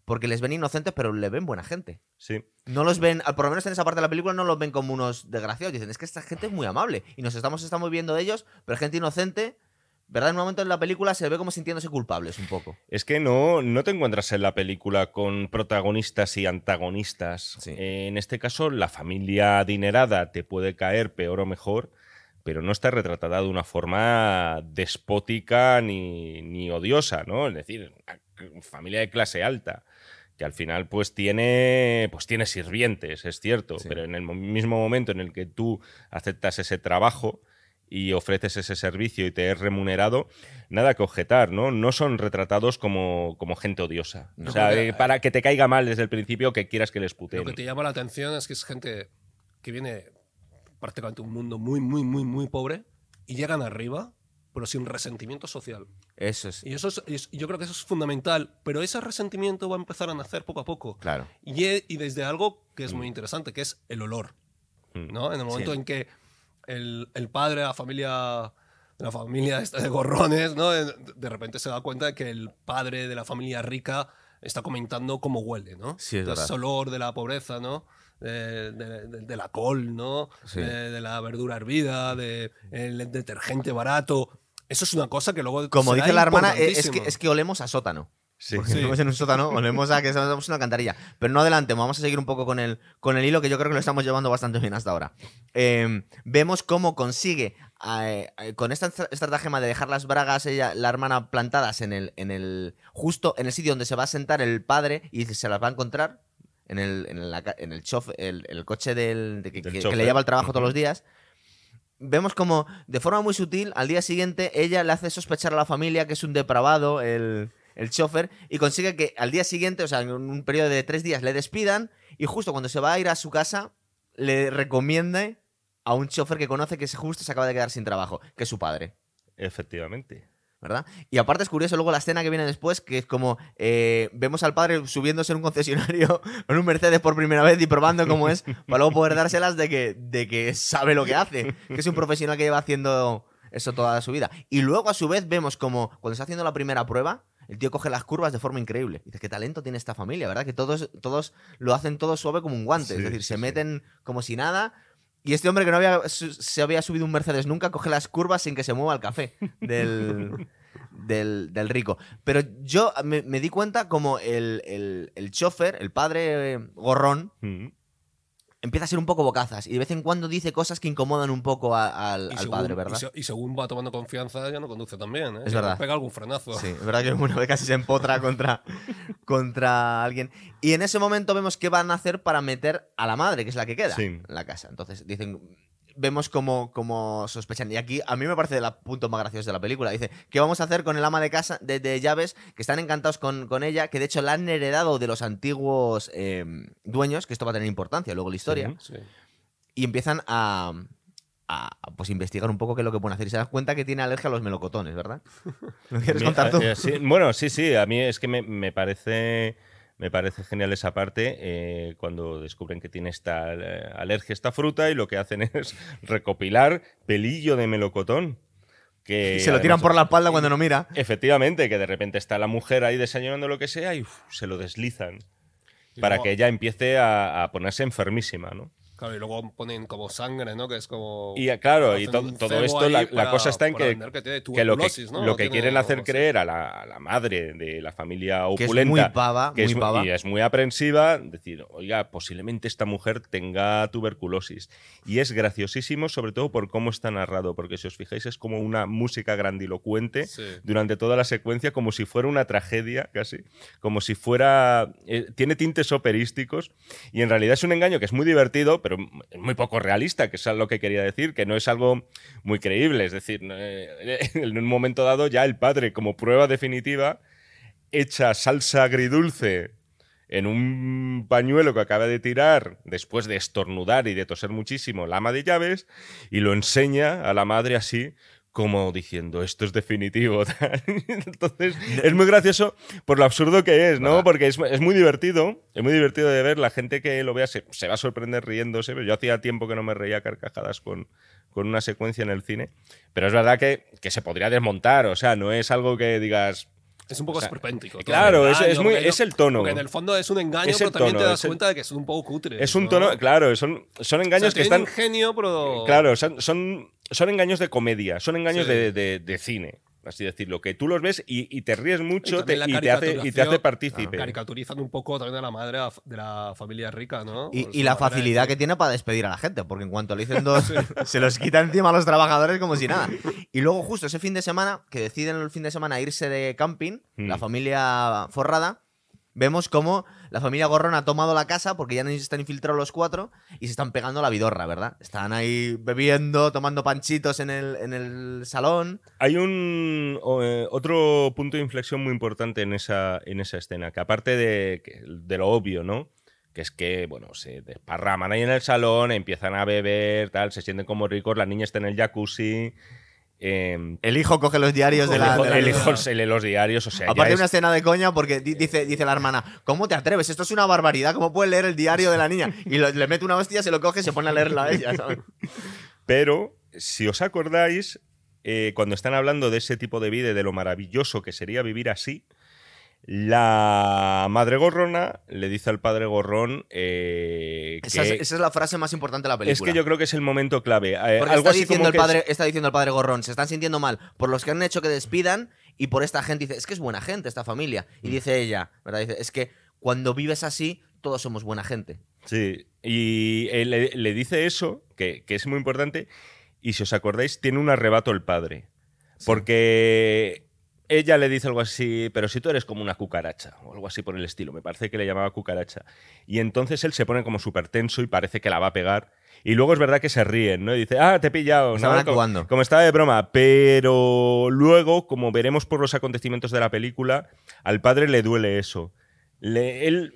porque les ven inocentes, pero le ven buena gente. Sí. No los ven, por lo menos en esa parte de la película, no los ven como unos desgraciados. Dicen, es que esta gente es muy amable. Y nos estamos, estamos viendo de ellos, pero gente inocente. ¿Verdad? En un momento en la película se ve como sintiéndose culpables un poco. Es que no, no te encuentras en la película con protagonistas y antagonistas. Sí. En este caso, la familia adinerada te puede caer peor o mejor, pero no está retratada de una forma despótica ni, ni odiosa, ¿no? Es decir, familia de clase alta que al final pues tiene pues tiene sirvientes, es cierto, Sí. pero en el mo- mismo momento en el que tú aceptas ese trabajo y ofreces ese servicio y te es remunerado, nada que objetar, ¿no? No son retratados como, como gente odiosa. No. O sea, eh, para que te caiga mal desde el principio que quieras que les Lo puteen. que te llama la atención es que es gente que viene prácticamente de un mundo muy, muy, muy, muy pobre y llegan arriba, pero sin resentimiento social. Eso es. Y eso es- es- yo creo que eso es fundamental, pero ese resentimiento va a empezar a nacer poco a poco. Claro. Y, e- y desde algo que es muy interesante, que es el olor. Mm. ¿no? En el momento Sí. en que el, el padre, la familia, la familia esta de gorrones, ¿no? de, de repente se da cuenta de que el padre de la familia rica está comentando cómo huele, ¿no? Sí, es ese olor de la pobreza, ¿no? De, de- de- de la col, ¿no? Sí. De, de la verdura hervida, de el detergente barato. Eso es una cosa que luego. Como será dice la hermana, eh, es que, es que olemos a sótano. Sí. Porque Sí. estamos en un sótano, olemos a que estamos en una cantarilla. Pero no adelantemos, vamos a seguir un poco con el, con el hilo que yo creo que lo estamos llevando bastante bien hasta ahora. Eh, vemos cómo consigue, eh, eh, con esta estra- estratagema de dejar las bragas, ella, la hermana, plantadas en el, en el. justo en el sitio donde se va a sentar el padre y se las va a encontrar. En el, en la en el, chof- el, el coche del, de que, Del que- que chofer. le lleva al trabajo todos los días. Vemos como, de forma muy sutil, al día siguiente ella le hace sospechar a la familia que es un depravado, el, el chofer, y consigue que al día siguiente, o sea, en un periodo de tres días, le despidan y justo cuando se va a ir a su casa, le recomiende a un chofer que conoce que justo se acaba de quedar sin trabajo, que es su padre. Efectivamente. ¿Verdad? Y aparte es curioso luego la escena que viene después, que es como eh, vemos al padre subiéndose en un concesionario en un Mercedes por primera vez y probando cómo es, para luego poder dárselas de que, de que sabe lo que hace, que es un profesional que lleva haciendo eso toda su vida. Y luego a su vez vemos como cuando está haciendo la primera prueba, el tío coge las curvas de forma increíble. Dice, qué talento tiene esta familia, ¿verdad? Que todos, todos lo hacen todo suave como un guante. es decir, se sí. meten como si nada. Y este hombre que no había, se había subido un Mercedes nunca, coge las curvas sin que se mueva el café del, del, del rico. Pero yo me, me di cuenta como el, el, el chofer, el padre gorrón, Mm. Empieza a ser un poco bocazas. Y de vez en cuando dice cosas que incomodan un poco a- al, padre, y ¿verdad? se- Y, según va tomando confianza, ya no conduce tan bien. ¿eh? Es Ya verdad. Pega algún frenazo. Sí, es verdad que una vez casi se empotra contra, contra alguien. Y en ese momento vemos qué van a hacer para meter a la madre, que es la que queda Sí. en la casa. Entonces dicen, vemos como, como sospechan. Y aquí a mí me parece el punto más gracioso de la película. Dice, ¿qué vamos a hacer con el ama de casa de, de llaves? Que están encantados con, con ella, que de hecho la han heredado de los antiguos eh, dueños, que esto va a tener importancia luego la historia. Sí. Y empiezan a... a, pues investigar un poco qué es lo que pueden hacer y se dan cuenta que tiene alergia a los melocotones, ¿verdad? ¿Lo quieres contar tú? eh, sí, bueno, sí, sí, a mí es que me, me parece me parece genial esa parte eh, cuando descubren que tiene esta eh, alergia a esta fruta y lo que hacen es recopilar pelillo de melocotón. Que Y se lo tiran por la espalda cuando no mira. Efectivamente, que de repente está la mujer ahí desayunando lo que sea y uf, se lo deslizan Y para luego- que ella empiece a, a ponerse enfermísima, ¿no? Claro, y luego ponen como sangre, ¿no? Que es como. Y eh, claro, y todo cebo esto, la, la para- cosa está en que, que tiene que lo que, tuberculosis, ¿no? lo que Tiene quieren hacer creer a la, a la madre de la familia Que es opulenta, muy pava, que muy es, pava. y es muy aprensiva, decir, oiga, posiblemente esta mujer tenga tuberculosis. Y es graciosísimo, sobre todo por cómo está narrado, porque si os fijáis es como una música grandilocuente Sí. durante toda la secuencia, como si fuera una tragedia casi, como si fuera... eh, tiene tintes operísticos y en realidad es un engaño que es muy divertido, pero muy poco realista, que es lo que quería decir, que no es algo muy creíble. Es decir, eh, en un momento dado ya el padre, como prueba definitiva, echa salsa agridulce en un pañuelo que acaba de tirar después de estornudar y de toser muchísimo la ama de llaves y lo enseña a la madre así como diciendo esto es definitivo. Entonces es muy gracioso por lo absurdo que es, ¿no? Porque es, es muy divertido, es muy divertido de ver, la gente que lo vea se, se va a sorprender riéndose, pero yo hacía tiempo que no me reía carcajadas con, con una secuencia en el cine, pero es verdad que, que se podría desmontar, o sea, no es algo que digas... Es un poco O sea, esperpéntico. claro, es- es muy- es el tono. Porque en el fondo es un engaño, Es pero también tono, te das el- cuenta de que es un poco cutre. Es un ¿no? tono, claro, son, son O engaños sea, que están... un genio, pero. Claro, son, son, son engaños de comedia, son engaños Sí. de, de- de cine, así decirlo, que tú los ves y, y te ríes mucho Y te- la y, te hace, y te hace partícipe. Caricaturizan un poco también a la madre de la familia rica, ¿no? Y, la de facilidad que tiene para despedir a la gente, porque en cuanto le dicen dos, se los quita encima a los trabajadores como si nada. Y luego, justo ese fin de semana, que deciden el fin de semana irse de camping, Mm. la familia forrada, vemos cómo la familia Gorrón ha tomado la casa porque ya no están infiltrados los cuatro y se están pegando la vidorra, ¿verdad? Están ahí bebiendo, tomando panchitos en el, en el salón. Hay un eh, otro punto de inflexión muy importante en esa, en esa escena, que aparte de, de lo obvio, ¿no? Que es que, bueno, se desparraman ahí en el salón, empiezan a beber, tal, se sienten como ricos, la niña está en el jacuzzi. Eh, El hijo coge los diarios de el la... hijo, de la el hijo se lee los diarios, o sea, Aparte es- una escena de coña porque di- dice, dice la hermana, ¿cómo te atreves? Esto es una barbaridad, ¿cómo puedes leer el diario de la niña? Y lo- le mete una hostia, se lo coge y se pone a leerla a ella, ¿sabes? Pero, si os acordáis, eh, cuando están hablando de ese tipo de vida y de lo maravilloso que sería vivir así, la madre gorrona le dice al padre gorrón eh, que Esa es, esa es la frase más importante de la película. es que yo creo que es el momento clave. Eh, Porque algo está así diciendo, como el que padre, está diciendo el padre Gorrón, se están sintiendo mal por los que han hecho que despidan y por esta gente. Dice, es que es buena gente esta familia. Mm. Y dice ella, ¿verdad? Dice, es que cuando vives así, todos somos buena gente. Sí, y él le, le dice eso, que, que es muy importante, y si os acordáis, tiene un arrebato el padre. Porque ella le dice algo así, pero si tú eres como una cucaracha, o algo así por el estilo, me parece que le llamaba cucaracha. Y entonces él se pone como súper tenso y parece que la va a pegar. Y luego es verdad que se ríen, ¿no? Y dice, ah, te he pillado. ¿no? Estaban Como- actuando. Como, estaba de broma. Pero luego, como veremos por los acontecimientos de la película, al padre le duele eso. Le- él,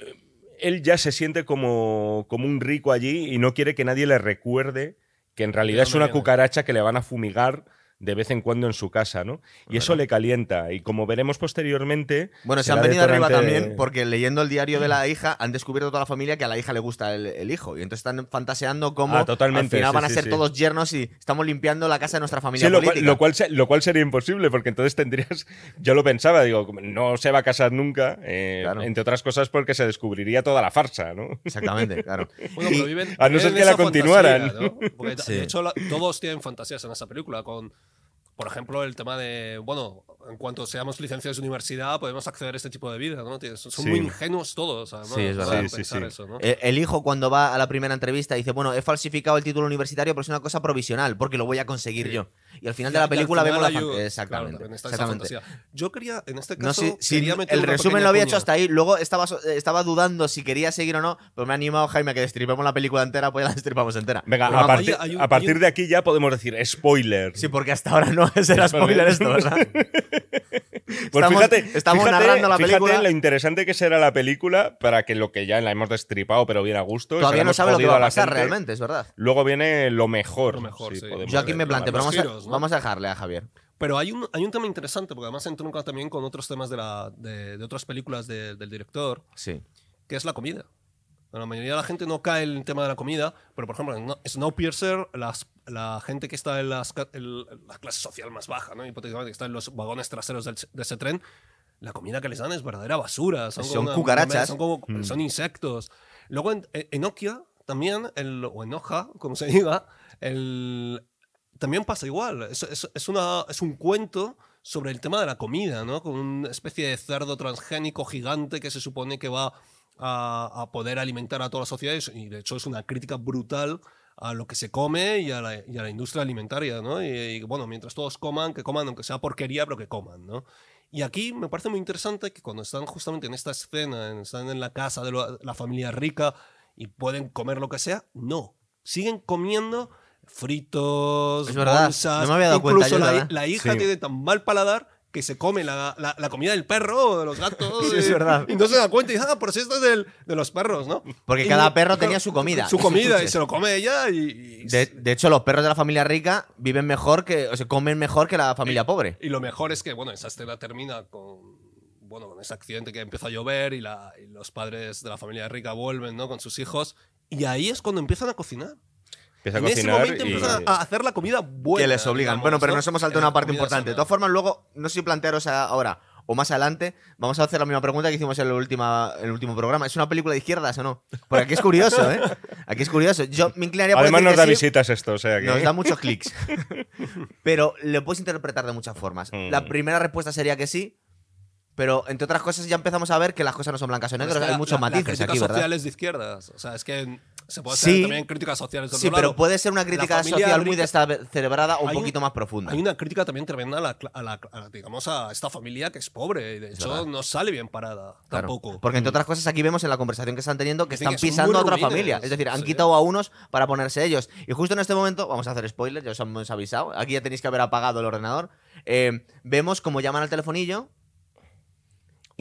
él ya se siente como, como un rico allí y no quiere que nadie le recuerde que en realidad es una cucaracha que le van a fumigar de vez en cuando en su casa, ¿no? Y eso le calienta. Y como veremos posteriormente. Bueno, se han venido arriba también porque leyendo el diario de la hija han descubierto toda la familia que a la hija le gusta el, el hijo. Y entonces están fantaseando cómo Ah, totalmente, al final sí, van a sí, ser sí. todos yernos y estamos limpiando la casa de nuestra familia Sí, lo cual, lo, cual, se- lo cual sería imposible, porque entonces tendrías. Yo lo pensaba, digo, no se va a casar nunca, eh, Claro. entre otras cosas porque se descubriría toda la farsa, ¿no? Exactamente, claro. Bueno, pero viven, a no ser que la continuaran. fantasía, ¿no? Porque, Sí. de hecho, la- todos tienen fantasías en esa película. Con, por ejemplo, el tema de, bueno, en cuanto seamos licenciados de universidad, podemos acceder a este tipo de vida, ¿no? Son Sí. muy ingenuos todos, además. Sí, es verdad. Sí, sí, pensar sí. eso, ¿no? Eh, El hijo cuando va a la primera entrevista dice, bueno, he falsificado el título universitario, pero es una cosa provisional, porque lo voy a conseguir Sí. yo. Y al final Y de la película vemos la hay fan- un- Exactamente. claro, exactamente. fantasía. Yo quería, en este No, caso, quería meter el resumen lo había hecho hasta ahí. Luego estaba, eh, estaba dudando si quería seguir o no, pero me ha animado Jaime a que destripemos la película entera, pues ya la destripamos entera. Venga, Pero a, partir, hay- hay un- a partir de aquí ya podemos decir spoiler. Sí, porque hasta ahora no será spoiler esto, ¿verdad? Pues estamos- fíjate, estamos fíjate- narrando la fíjate película. lo interesante que será la película para que lo que ya la hemos destripado, pero bien a gusto. Todavía no sabe lo que va a pasar realmente, es verdad. Luego viene lo mejor. Lo mejor, sí. Yo aquí me planteo, pero vamos a, giros, ¿no? vamos a dejarle a Javier. Pero hay un, hay un tema interesante, porque además entronca también con otros temas de, la, de, de otras películas de- del director, Sí. que es la comida. La mayoría de la gente no cae en el tema de la comida, pero por ejemplo en No- Snowpiercer, las, la gente que está en, las en la clase social más baja, ¿no? hipotéticamente, que está en los vagones traseros del- de ese tren, la comida que les dan es verdadera basura. Son, Son como una- cucarachas. Son, como, son insectos. Luego en, en Nokia también, el, o en Hoja, como se diga, el, también pasa igual. Es, es- una, es un cuento sobre el tema de la comida, ¿no? Con una especie de cerdo transgénico gigante que se supone que va a, a poder alimentar a toda la sociedad y de hecho es una crítica brutal a lo que se come y a la, industria alimentaria, ¿no? Y, bueno, mientras todos coman, que coman aunque sea porquería, pero que coman, ¿no? Y aquí me parece muy interesante que cuando están justamente en esta escena, en- están en la casa de la familia rica y pueden comer lo que sea, no. Siguen comiendo fritos, Es verdad, bolsas. no me había dado cuenta Incluso yo, la, la hija Sí. tiene tan mal paladar que se come la, la- la comida del perro o de los gatos. Sí, es y- verdad. Y no se da cuenta y dice, ah, por si esto es del- de los perros, ¿no? Porque Y- cada perro claro, tenía su comida. Su comida y se lo come ella y... y- De, de hecho, los perros de la familia rica viven mejor que, o sea, comen mejor que la familia pobre. Y lo mejor es que, bueno, esa escena termina con, bueno, con ese accidente que empieza a llover y, la- y los padres de la familia rica vuelven, ¿no? Con sus hijos. Y ahí es cuando empiezan a cocinar. Empieza a en ese cocinar momento y- empiezan a hacer la comida buena. que les obligan. digamos, bueno, pero ¿no? nos hemos saltado la una parte comida importante. De sana. todas formas, luego, no sé si plantearos ahora o más adelante, vamos a hacer la misma pregunta que hicimos en el, última, en el último programa. ¿Es una película de izquierdas o no? Porque aquí es curioso, ¿eh? Aquí es curioso. Yo me inclinaría por Además decir nos que da sí, visitas esto, o sea que... Nos da muchos clics. pero lo puedes interpretar de muchas formas. Mm. La primera respuesta sería que sí, pero entre otras cosas ya empezamos a ver que las cosas no son blancas o negras, es que hay la- muchos la- la matices crítica aquí, ¿verdad? social es de izquierdas. O sea, es que se puede Sí. hacer también críticas sociales de Sí, pero lado. puede ser una crítica social muy descerebrada o un poquito más profunda. Hay una crítica también tremenda a la, a la- a la- digamos, a esta familia que es pobre y de hecho verdad. no sale bien parada Claro, tampoco. Porque entre otras cosas aquí vemos en la conversación que están teniendo que Dicen están que pisando a otra ruines, familia. Es decir, han sí. quitado a unos para ponerse ellos. Y justo en este momento, vamos a hacer spoilers, ya os hemos avisado. Aquí ya tenéis que haber apagado el ordenador. Eh, vemos cómo llaman al telefonillo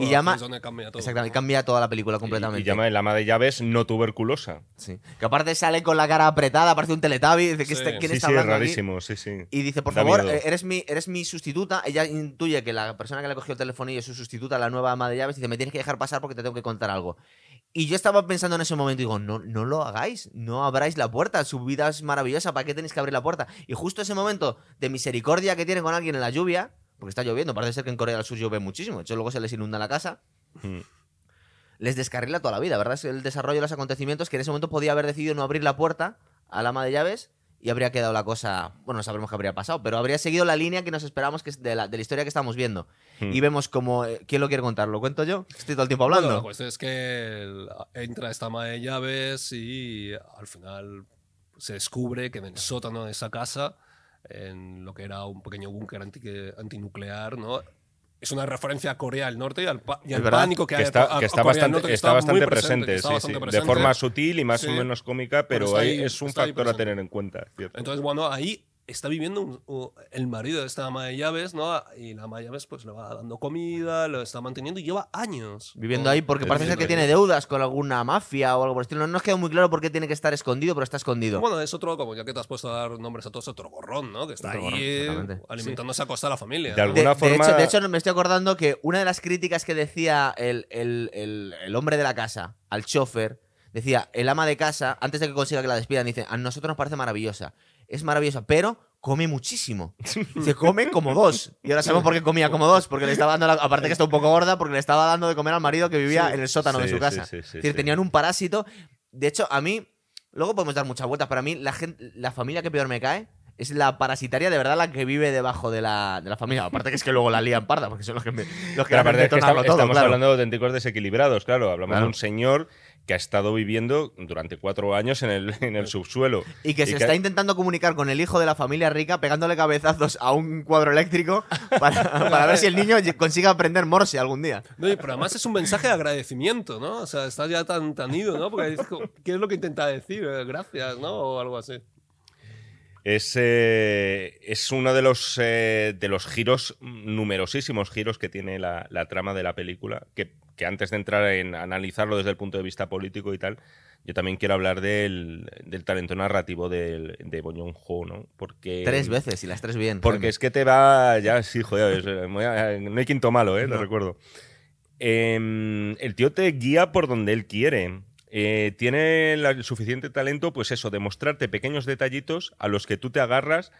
y llama. aquí es cambia todo, Exactamente, cambia toda la película Y- completamente. Y, llama el ama de llaves no tuberculosa. Sí. Que aparte sale con la cara apretada, parece un teletabi. Dice, ¿qué Sí. está- ¿quién sí, está sí, es hablando aquí? rarísimo, sí, sí. Y dice, por Da favor, miedo. eres mi, eres mi sustituta. Ella intuye que la persona que le cogió el telefonillo es su sustituta, la nueva ama de llaves. Dice, me tienes que dejar pasar porque te tengo que contar algo. Y yo estaba pensando en ese momento, digo, no, no lo hagáis, no abráis la puerta, su vida es maravillosa, ¿para qué tenéis que abrir la puerta? Y justo ese momento de misericordia que tienen con alguien en la lluvia, porque está lloviendo, parece ser que en Corea del Sur llueve muchísimo, de hecho luego se les inunda la casa, Mm. les descarrila toda la vida, ¿verdad? Es el desarrollo de los acontecimientos que en ese momento podía haber decidido no abrir la puerta al ama de llaves y habría quedado la cosa, bueno, no sabremos qué habría pasado, pero habría seguido la línea que nos esperábamos que es de la, de la historia que estamos viendo. Hmm. Y vemos como, eh, ¿quién lo quiere contar? ¿Lo cuento yo? Estoy todo el tiempo Bueno, hablando. la cuestión es que entra esta ama de llaves y al final se descubre que en el sótano de esa casa, en lo que era un pequeño búnker anti- antinuclear, ¿no? es una referencia a Corea del Norte y al, y al verdad. pánico que, que está, a- que a está del bastante, Norte, que está muy bastante presente, presente, está sí, bastante sí. de presente. forma sutil y más Sí. o menos cómica, pero está ahí es un está factor a tener en cuenta. ¿cierto? Entonces, bueno, ahí está viviendo un- el marido de esta ama de llaves, ¿no? Y la ama de llaves pues le va dando comida, lo está manteniendo y lleva años. Viviendo ahí porque parece ser que tiene deudas con alguna mafia o algo por el estilo. No nos queda muy claro por qué tiene que estar escondido, pero está escondido. Bueno, es otro, como ya que te has puesto a dar nombres a todos, otro gorrón, ¿no? Que está Otro gorrón, ahí exactamente. alimentándose a costa de la familia. De ¿no? algún- De, alguna de forma- hecho, de hecho, me estoy acordando que una de las críticas que decía el, el- el- el hombre de la casa al chofer, decía, el ama de casa, antes de que consiga que la despidan, dice, a nosotros nos parece maravillosa. Es maravillosa, pero come muchísimo. Dice, come como dos. Y ahora sabemos por qué comía como dos, porque le estaba dando, la- aparte que está un poco gorda, porque le estaba dando de comer al marido que vivía Sí. en el sótano de su casa. sí, es decir, tenían un parásito. De hecho, a mí, luego podemos dar muchas vueltas, pero a mí la, gente, la familia que peor me cae es la parasitaria de verdad la que vive debajo de la, de la familia. Aparte que es que luego la lían parda, porque son los que, me, los que Pero hacen aparte es que detonarlo estamos, todo, estamos claro. hablando de auténticos desequilibrados, claro. Hablamos Claro. de un señor que ha estado viviendo durante cuatro años en el, en el subsuelo. Y que se está intentando comunicar con el hijo de la familia rica pegándole cabezazos a un cuadro eléctrico para, para ver si el niño consigue aprender Morse algún día. No, y- pero además es un mensaje de agradecimiento, ¿no? O sea, está ya tan, tan ido, ¿no? Porque es ¿qué es lo que intenta decir? Eh, Gracias, ¿no? O algo así. Es, eh, es uno de los, eh, de los giros, numerosísimos giros que tiene la, la trama de la película, que, que antes de entrar en analizarlo desde el punto de vista político y tal, yo también quiero hablar del, del talento narrativo del- de Bong Joon-ho, ¿no? Porque, Tres veces y las tres bien. Porque es que te va. Ya, sí, joder, es- a- no hay quinto malo, ¿eh? Lo No. recuerdo. Em, el tío te guía por donde él quiere. Eh, tiene el suficiente talento, pues eso, de mostrarte pequeños detallitos a los que tú te agarras,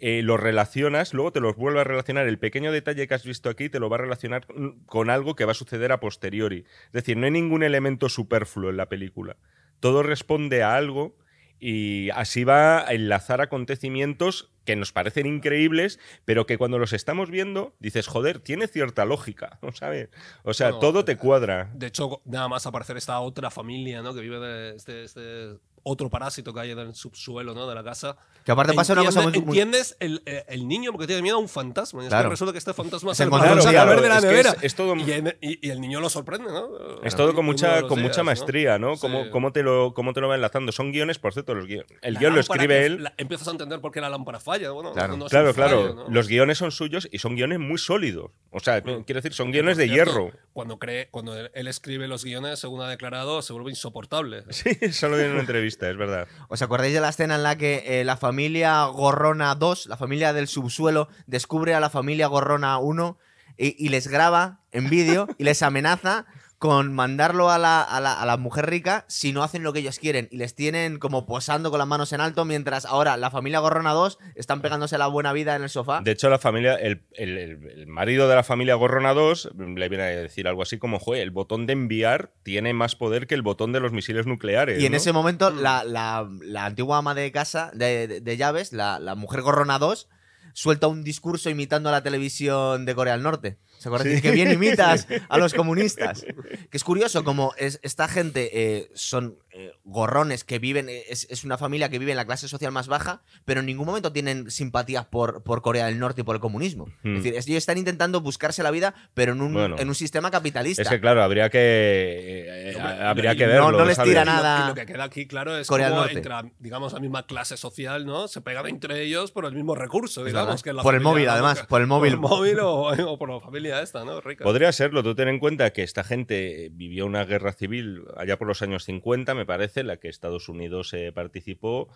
eh, los relacionas, luego te los vuelve a relacionar. El pequeño detalle que has visto aquí te lo va a relacionar con- algo que va a suceder a posteriori. Es decir, no hay ningún elemento superfluo en la película. Todo responde a algo y así va a enlazar acontecimientos que nos parecen increíbles, pero que cuando los estamos viendo dices, joder, tiene cierta lógica, ¿no sabes? O sea, Bueno, todo te cuadra. De hecho, nada más aparecer esta otra familia, ¿no? Que vive de este, este otro parásito que hay en el subsuelo, ¿no? De la casa. Que aparte pasa una cosa muy... Entiende- muy- ¿Entiendes el, eh, el niño porque tiene miedo a un fantasma? Y es Claro. que resulta que este fantasma Se a día, ver de la es que nevera. es- es todo- y, en- y- y el niño lo sorprende, ¿no? Es todo con mucha, con días, mucha maestría, ¿no? Sí. Cómo, cómo te lo, cómo te lo va enlazando. Son guiones, por cierto, los guiones. El La guion lo escribe él. la- empiezas a entender por qué la lámpara falla. Bueno, Claro. no Claro, un fallo, claro. ¿no? Los guiones son suyos y son guiones muy sólidos. O sea, quiero decir, son guiones de hierro. Cuando, cree, cuando él, escribe los guiones, según ha declarado, se vuelve insoportable. Sí, eso lo en una entrevista, es verdad. ¿Os acordáis de la escena en la que eh, la familia Gorrona 2, la familia del subsuelo, descubre a la familia Gorrona 1 y, y les graba en vídeo y les amenaza con mandarlo a la, a, la, a la mujer rica si no hacen lo que ellos quieren y les tienen como posando con las manos en alto mientras ahora la familia Gorrona 2 están pegándose la buena vida en el sofá. De hecho, la familia, el, el- marido de la familia Gorrona 2 le viene a decir algo así como, joder, el botón de enviar tiene más poder que el botón de los misiles nucleares. Y en ¿no? ese momento, Mm. la, la- la antigua ama de casa, de, de- de llaves, la, la mujer gorrona 2, suelta un discurso imitando a la televisión de Corea del Norte. ¿Se acuerdan? Que bien imitas a los comunistas. Que es curioso como es- esta gente eh, son eh, gorrones que viven, eh, es, es una familia que vive en la clase social más baja, pero en ningún momento tienen simpatía por, por Corea del Norte y por el comunismo. Hmm. Es decir, es- ellos están intentando buscarse la vida, pero en un, Bueno. en un sistema capitalista. Es que, claro, habría que, eh, habría que verlo. no les ¿sabes? tira Y lo- nada Y lo que queda aquí, claro, es Corea del como Norte. entre, digamos, la misma clase social, ¿no? Se pegan entre ellos por el mismo recurso, digamos. Que la Por el móvil, además, por el móvil. Por el móvil o, o por la familia esta, ¿no? Rica. Podría serlo. Tú ten en cuenta que esta gente vivió una guerra civil allá por los años 50, me parece, en la que Estados Unidos eh, participó.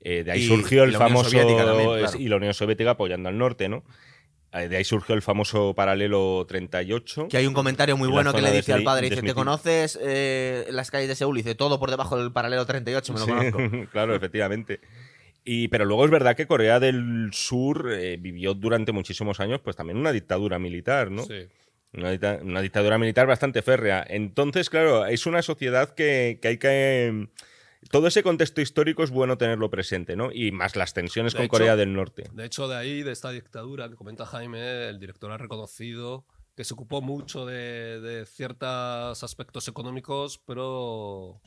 Eh, de ahí Y- surgió y el famoso. Soviética también, claro. Y la Unión Soviética apoyando al norte, ¿no? Eh, De ahí surgió el famoso paralelo 38. Que hay un comentario muy bueno que le dice al padre, dice, ¿te conoces eh, las calles de Seúl? Dice, todo por debajo del paralelo 38, me lo Sí, conozco. claro, efectivamente. Y, pero luego es verdad que Corea del Sur eh, vivió durante muchísimos años pues también una dictadura militar, ¿no? Sí. Una, dicta- una dictadura militar bastante férrea. Entonces, claro, es una sociedad que, que hay que... Todo ese contexto histórico es bueno tenerlo presente, ¿no? Y más las tensiones De con hecho- Corea del Norte. De hecho, de ahí, de esta dictadura que comenta Jaime, el director ha reconocido que se ocupó mucho de, de ciertos aspectos económicos, pero,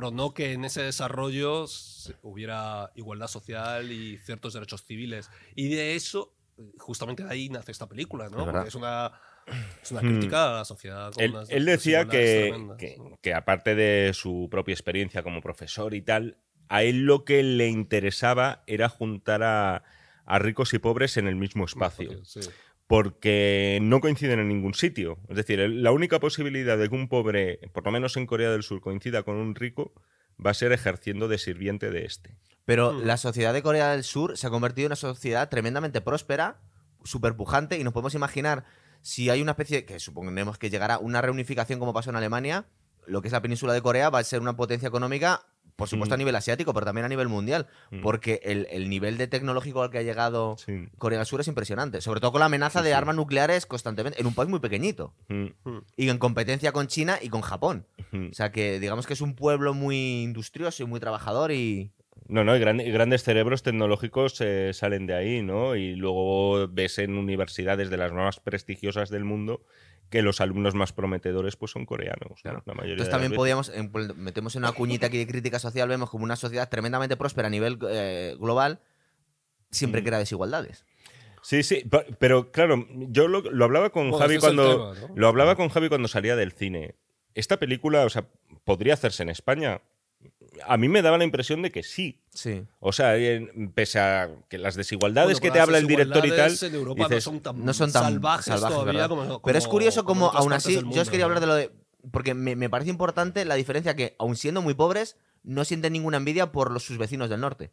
pero no que en ese desarrollo hubiera igualdad social y ciertos derechos civiles. Y de eso, justamente de ahí nace esta película, Es ¿no? Porque es una Es una crítica a la sociedad. Él, él decía que, que- que aparte de su propia experiencia como profesor y tal, a él lo que le interesaba era juntar a, a ricos y pobres en el mismo espacio. Sí. Porque no coinciden en ningún sitio. Es decir, la única posibilidad de que un pobre, por lo menos en Corea del Sur, coincida con un rico, va a ser ejerciendo de sirviente de este. Pero Mm. la sociedad de Corea del Sur se ha convertido en una sociedad tremendamente próspera, súper pujante, y nos podemos imaginar si hay una especie, que suponemos que llegará una reunificación como pasó en Alemania, lo que es la península de Corea va a ser una potencia económica, por supuesto Mm. a nivel asiático, pero también a nivel mundial, Mm. porque el, el nivel de tecnológico al que ha llegado Sí. Corea del Sur es impresionante, sobre todo con la amenaza Sí, de sí. armas nucleares constantemente, en un país muy pequeñito, Mm, y en competencia con China y con Japón. mm. O sea que digamos que es un pueblo muy industrioso y muy trabajador y... No, no, y gran- y grandes cerebros tecnológicos eh, salen de ahí, ¿no? Y luego ves en universidades de las más prestigiosas del mundo que los alumnos más prometedores pues son coreanos. ¿no? Claro. La mayoría Entonces también podíamos, en- pues, metemos en una cuñita aquí de crítica social, vemos como una sociedad tremendamente próspera a nivel eh, global, siempre Mm. crea desigualdades. Sí, sí, pero claro, yo lo, lo hablaba con Bueno, Javi cuando tema, ¿no? lo hablaba con Javi cuando salía del cine. Esta película, o sea, podría hacerse en España. A mí me daba la impresión de que sí. Sí. O sea, en- pese a que las desigualdades Bueno, que te habla el director y tal, desigualdades En Europa dices, no son tan, No son tan salvajes, salvajes, todavía como, Pero es curioso como como, aún así, yo os quería hablar de lo de... Porque me, me parece importante la diferencia que, aun siendo muy pobres, no sienten ninguna envidia por los, sus vecinos del norte.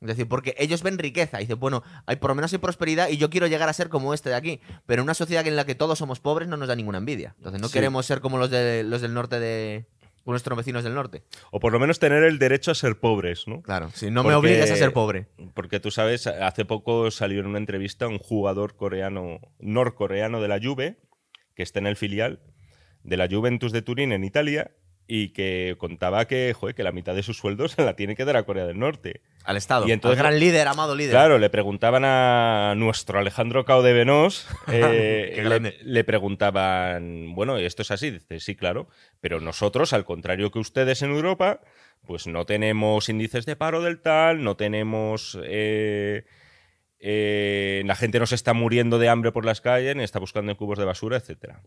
Es decir, porque ellos ven riqueza y dicen, bueno, hay, por lo menos hay prosperidad y yo quiero llegar a ser como este de aquí. Pero en una sociedad en la que todos somos pobres no nos da ninguna envidia. Entonces no Sí. queremos ser como los, de, los del norte de... nuestros vecinos del norte. o por lo menos tener el derecho a ser pobres, ¿no? Claro, si no me obligues a ser pobre. Porque tú sabes, hace poco salió en una entrevista un jugador coreano, norcoreano de la Juve, que está en el filial de la Juventus de Turín en Italia, y que contaba que, joder, que la mitad de su sueldo se la tiene que dar a Corea del Norte. Al Estado. Y entonces- al gran líder, amado líder. Claro, le preguntaban a nuestro Alejandro Cao de Venós, eh, le preguntaban, bueno, ¿esto es así? Dice, sí, claro, pero nosotros, al contrario que ustedes en Europa, pues no tenemos índices de paro del tal, no tenemos... eh, eh, la gente no se está muriendo de hambre por las calles, ni está buscando en cubos de basura, etcétera.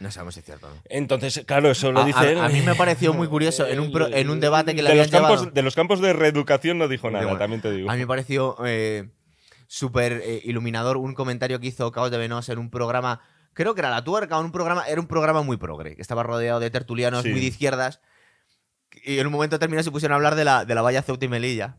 No sabemos si es cierto. ¿no? Entonces, claro, eso lo A- dice a, él. a mí me pareció muy curioso en un, pro- en un debate que le de habían los, campos, llevado. de los campos de reeducación no dijo nada, bueno, también te digo. A mí me pareció eh, súper eh, iluminador un comentario que hizo Caos de Venos en un programa, creo que era La Tuerca, o en un programa, era un programa muy progre, que estaba rodeado de tertulianos Sí. muy de izquierdas, y en un momento determinado se pusieron a hablar de la, de la valla Ceuta y Melilla.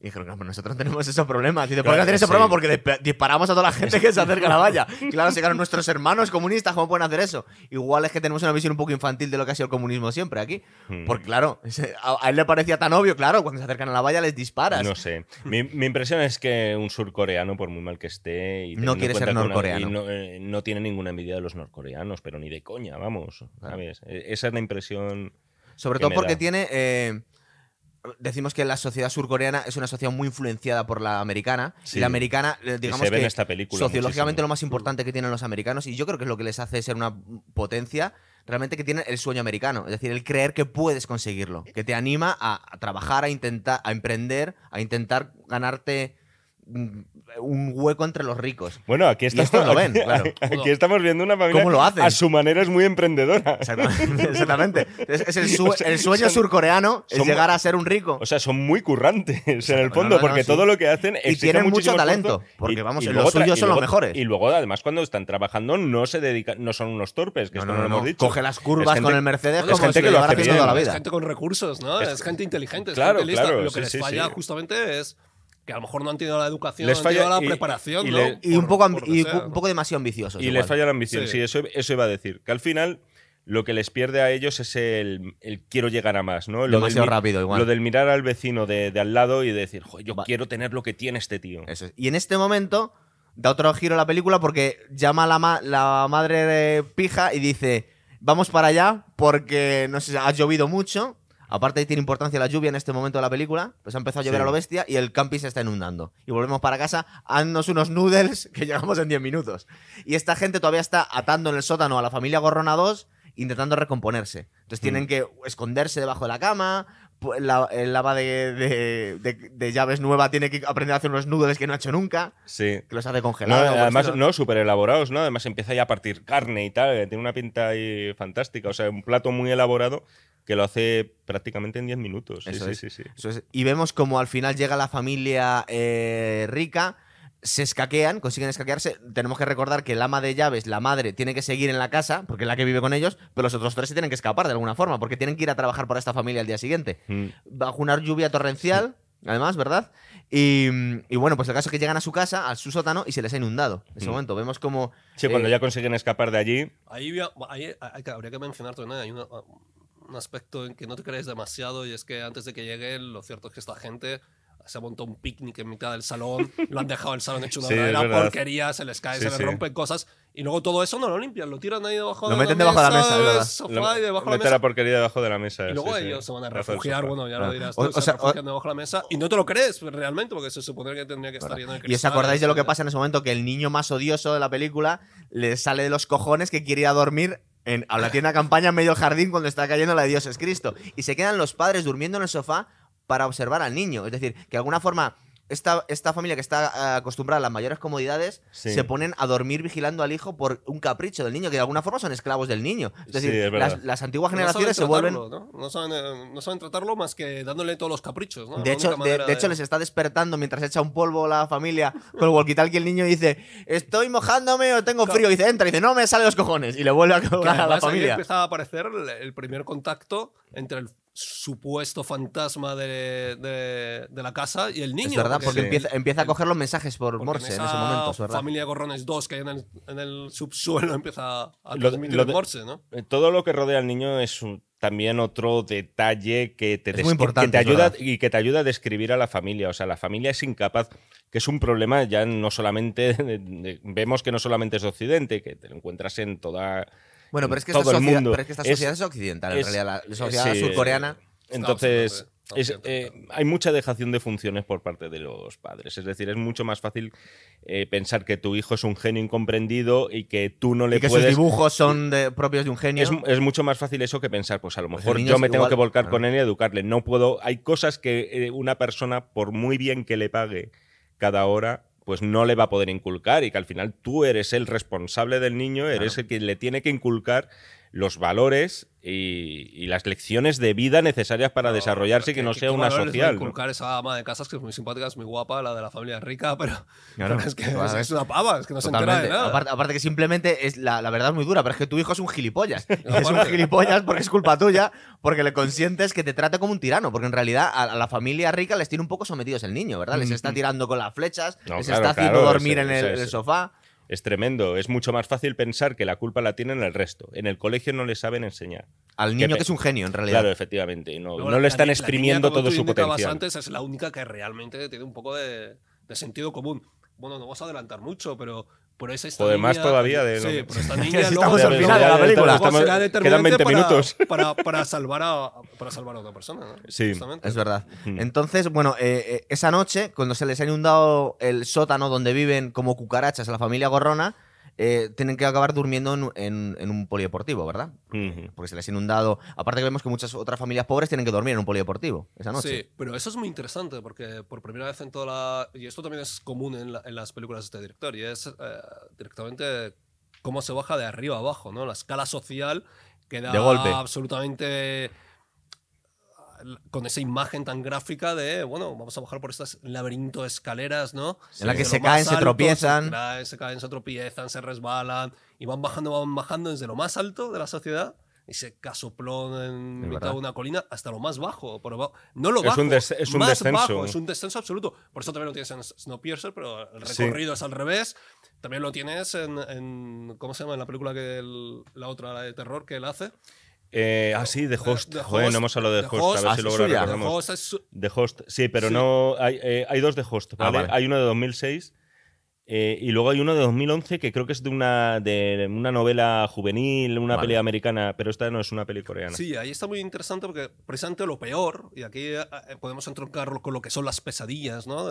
Y dijeron, claro, nosotros no tenemos esos problemas. Dice, ¿por qué hacer ese sí. problema? Porque dispa- disparamos a toda la gente que se acerca a la valla. Claro, si claro, nuestros hermanos comunistas, ¿cómo pueden hacer eso? Igual es que tenemos una visión un poco infantil de lo que ha sido el comunismo siempre aquí. Hmm. Porque claro, a, él le parecía tan obvio, claro, cuando se acercan a la valla les disparas. No sé. Mi, mi impresión es que un surcoreano, por muy mal que esté. Y No quiere ser norcoreano. no, eh, no tiene ninguna envidia de los norcoreanos, pero ni de coña, vamos. ¿sabes? E- Esa es la impresión. Sobre todo porque da. tiene. eh, decimos que la sociedad surcoreana es una sociedad muy influenciada por la americana. Sí. Y la americana, eh, digamos se ve que en esta película sociológicamente muchísimo. lo más importante que tienen los americanos, y yo creo que es lo que les hace ser una potencia, realmente que tienen el sueño americano. Es decir, el creer que puedes conseguirlo. Que te anima a, a trabajar, a intentar, a emprender, a intentar ganarte un hueco entre los ricos. Bueno, aquí, está, esto lo ven, aquí, claro. aquí estamos viendo una familia. ¿Cómo lo hacen? A su manera es muy emprendedora. Exactamente. Exactamente. Es, es el, sue- O sea, el sueño son- surcoreano es son- llegar a ser un rico. O sea, son muy currantes en el fondo, no, no, porque sí. todo lo que hacen Y exige tienen mucho talento, esfuerzo. porque, vamos, los luego tra- suyos y son los mejores. Y luego, además, cuando están trabajando, no se dedican, no son unos torpes, que No, esto no, no, lo hemos dicho. Coge las Es curvas gente- con el Mercedes es como gente si que lo hace toda la Es vida. gente con recursos, ¿no? Es, Es- gente inteligente. Es Claro, gente lista. claro, Lo que les falla justamente es que a lo mejor no han tenido la educación, Les no han falla tenido la y- preparación, y ¿no? le- Y un poco, y sea. un demasiado ambiciosos. Y igual. les falla la ambición, sí, Sí. eso, eso iba a decir. Que al final lo que les pierde a ellos es el, el quiero llegar a más, ¿no? Lo del Demasiado mi- rápido, igual. Lo del mirar al vecino de, de al lado y decir, "Jo, yo Va- quiero tener lo que tiene este tío. Eso es. Y en este momento da otro giro la película porque llama a la, ma- la madre de pija y dice, vamos para allá porque no sé, ha llovido mucho. Aparte tiene importancia la lluvia en este momento de la película, pues ha empezado a llover Sí. a lo bestia y el camping se está inundando. Y volvemos para casa, haznos unos noodles que llegamos en 10 minutos. Y esta gente todavía está atando en el sótano a la familia Gorrona 2 intentando recomponerse. Entonces tienen Mm. que esconderse debajo de la cama. La, el lava de, de- de- de llaves nueva tiene que aprender a hacer unos nudos que no ha hecho nunca, Sí. que los hace No, por el además, no, súper elaborados, ¿no? Además empieza ya a partir carne y tal, que tiene una pinta ahí fantástica. O sea, un plato muy elaborado que lo hace prácticamente en 10 minutos. Sí, Eso sí, es. sí, sí. Eso es. Y vemos como al final llega la familia eh, rica, se escaquean, consiguen escaquearse. Tenemos que recordar que el ama de llaves, la madre, tiene que seguir en la casa, porque es la que vive con ellos, pero los otros tres se tienen que escapar de alguna forma, porque tienen que ir a trabajar para esta familia al día siguiente. Mm. Bajo una lluvia torrencial, además, ¿verdad? Y, y bueno, pues el caso es que llegan a su casa, a su sótano, y se les ha inundado. En ese Mm. momento vemos como... Sí, cuando eh, ya consiguen escapar de allí. Ahí, había- ahí hay que- habría que mencionar también, hay una- un aspecto en que no te crees demasiado y es que antes de que lleguen, lo cierto es que esta gente se ha montado un picnic en mitad del salón, lo han dejado el salón hecho una Sí, porquería, se les cae, Sí, se les sí. rompen cosas y luego todo eso no lo limpian, lo tiran ahí debajo Lo de meten la debajo de la mesa, verdad. sofá y debajo de la mete mesa. la porquería debajo de la mesa. Y luego sí, sí. ellos se van a refugiar, bueno, ya Ah. lo dirás O- tú, o se sea, refugian debajo de la mesa y no te lo crees realmente porque se supone que tendría que estar lleno de Y os acordáis de lo que pasa en ese momento, que el niño más odioso de la película le sale de los cojones que quiere ir a dormir en, a la tienda campaña en medio del jardín cuando está cayendo la de Dios es Cristo. Y se quedan los padres durmiendo en el sofá para observar al niño. Es decir, que de alguna forma esta, esta familia que está eh, acostumbrada a las mayores comodidades Sí. se ponen a dormir vigilando al hijo por un capricho del niño, que de alguna forma son esclavos del niño. Es decir, Sí, es las, las antiguas No generaciones se saben vuelven... ¿no? No saben, eh, no saben tratarlo más que dándole todos los caprichos, ¿no? De hecho, de, manera de hecho, les está despertando mientras echa un polvo la familia con el walkie-talkie. El niño dice: Estoy mojándome o tengo frío. Y dice: Entra. Y dice: No me sale los cojones. Y le vuelve a Que colgar a la además ahí familia. empieza a aparecer el primer contacto entre el supuesto fantasma de, de- de la casa y el niño. Es verdad, porque Sí. empieza, empieza a coger los mensajes por porque Morse en, esa ese momento. Es verdad. familia de gorrones 2 que hay en el, en el subsuelo empieza a Lo- transmitir lo el de- Morse, ¿no? Eh, Todo lo que rodea al niño es un- también otro detalle que te, Es muy descri- importante, que te ayuda verdad. y que te ayuda a describir a la familia. O sea, la familia es incapaz, que es un problema ya no solamente, vemos que no solamente es de Occidente, que te lo encuentras en toda... Bueno, pero es que todo esta, el sociedad, mundo. pero es que esta Es- sociedad es, occidental, en es- realidad. La sociedad sí, surcoreana. Entonces, es, eh, hay mucha dejación de funciones por parte de los padres. Es decir, es mucho más fácil eh, pensar que tu hijo es un genio incomprendido y que tú no le Y que puedes... sus dibujos son de- propios de un genio. Es, es mucho más fácil eso que pensar, pues a lo Pues mejor yo me tengo igual, que volcar claro. con él y educarle. No puedo. Hay cosas que eh, una persona, por muy bien que le pague cada hora, pues no le va a poder inculcar y que al final tú eres el responsable del niño, eres Claro. el que le tiene que inculcar los valores y, y las lecciones de vida necesarias para No, desarrollarse y que no ¿qué- sea una social. ¿no? inculcar esa ama de casas que es muy simpática, es muy guapa, la de la familia rica, pero, Claro, pero es que claro, es, una pava, es que no se entera de nada. Aparte, aparte que simplemente es la, la verdad es muy dura, pero es que tu hijo es un gilipollas. es un gilipollas porque es culpa tuya, porque le consientes que te trate como un tirano, porque en realidad a, a la familia rica les tiene un poco sometidos el niño, ¿verdad? Les está tirando con las flechas, No, les claro, está haciendo claro, dormir ese- en, el, ese- sofá. Es tremendo. Es mucho más fácil pensar que la culpa la tienen el resto. En el colegio no le saben enseñar. Al niño que es un genio, en realidad. Claro, efectivamente. y No, Luego no la- le están la- la exprimiendo niña, como todo tú su potencial. antes es la única que realmente tiene un poco de, de sentido común. Bueno, no vamos a adelantar mucho, pero por esa esta Joder, más niña- todavía de- Sí, no- pero esta niña si luego estamos al final de la película. Estamos- será quedan determinante 20 para- minutos. Para, para salvar a, para salvar a otra persona. ¿no? Sí. Justamente. Es verdad. Entonces, bueno, eh, eh, esa noche, cuando se les ha inundado el sótano donde viven como cucarachas a la familia gorrona, eh, tienen que acabar durmiendo en, en- en un polideportivo, ¿verdad? Porque se les ha inundado. Aparte que vemos que muchas otras familias pobres tienen que dormir en un polideportivo esa noche. Sí, pero eso es muy interesante porque por primera vez en toda la... Y esto también es común en, la- en las películas de este director y es eh, directamente cómo se baja de arriba a abajo, ¿no? La escala social queda De golpe. absolutamente con esa imagen tan gráfica de, bueno, vamos a bajar por estas laberinto de escaleras, ¿no? En la que se caen, se alto, tropiezan. Se, caen, se caen, se tropiezan, se resbalan y van bajando, van bajando desde lo más alto de la sociedad ese casoplón en mitad verdad. de una colina hasta lo más bajo. Por abajo. No lo Es bajo, un des- es un más descenso. bajo, es un descenso absoluto. Por eso también lo tienes en Snowpiercer, pero el Sí. recorrido es al revés. También lo tienes en, en- ¿cómo se llama? En la película que el- la otra la de terror que él hace. Eh, ah, sí, The Host. The Joder, Host, no hemos hablado de The Host. Host, a ver ah, si luego lo. The recordamos. Host es su- The Host, sí, pero Sí. no. Hay, eh, hay dos de Host, Ah, ¿vale? vale. Hay uno de 2006 eh, y luego hay uno de 2011 que creo que es de una, de una novela juvenil, una Vale. peli americana, pero esta no es una peli coreana. Sí, ahí está muy interesante porque precisamente lo peor, y aquí eh, eh, podemos entroncarlo con lo que son las pesadillas, ¿no?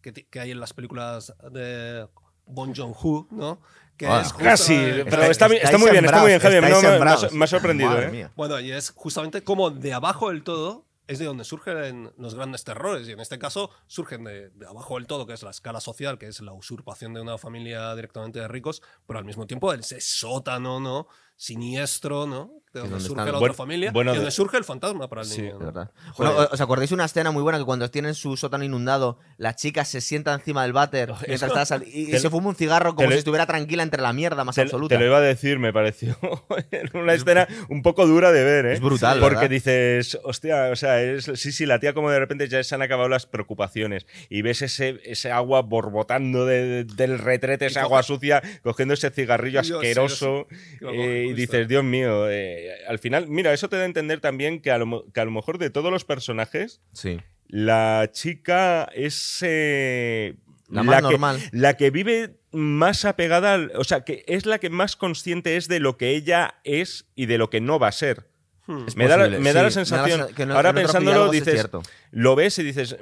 Que, que hay en las películas de Bon Joon-ho, ¿no? Que Ah, es justo- Casi, eh, pero está, muy bien, está muy bien, Javier. No, me- ha- sorprendido, Madre ¿eh? Bueno, y es justamente como de abajo del todo es de donde surgen los grandes terrores. Y en este caso surgen de, de abajo del todo, que es la escala social, que es la usurpación de una familia directamente de ricos, pero al mismo tiempo ese sótano, ¿no? Siniestro, ¿no? De donde surge están- la Bueno, otra familia bueno, y donde de- surge el fantasma para el Sí, niño. De ¿no? verdad. Bueno, ¿Os acordáis una escena muy buena que cuando tienen su sótano inundado, la chica se sienta encima del váter sal- y, se fuma un cigarro como lo- si estuviera tranquila entre la mierda más Te, absoluta? te lo iba a decir, me pareció una escena un poco dura de ver, ¿eh? Es brutal, Porque ¿verdad? dices, hostia, o sea, es, sí, sí, la tía como de repente ya se han acabado las preocupaciones y ves ese, ese agua borbotando de- del retrete, esa agua sucia, cogiendo ese cigarrillo Dios, asqueroso eh, y dices, Dios mío, eh, al final, mira, eso te da a entender también que a lo, que a lo mejor de todos los personajes, Sí. la chica es... eh, La más que- normal. la que vive más apegada, al- o sea, que es la que más consciente es de lo que ella es y de lo que no va a ser. Hmm. Es Me da, la, posible, me da la sí, me da la sensación, que no- ahora pensándolo, dices, cierto. lo ves y dices,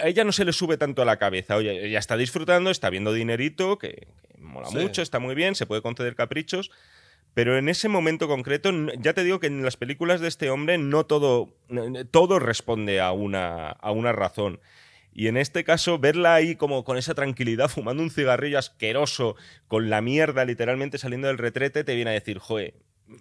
a ella no se le sube tanto a la cabeza. Oye, ella está disfrutando, está viendo dinerito, que, que mola Sí. mucho, está muy bien, se puede conceder caprichos. Pero en ese momento concreto, ya te digo que en las películas de este hombre no todo, todo responde a una, a una razón. Y en este caso, verla ahí como con esa tranquilidad, fumando un cigarrillo asqueroso, con la mierda literalmente saliendo del retrete, te viene a decir, joe.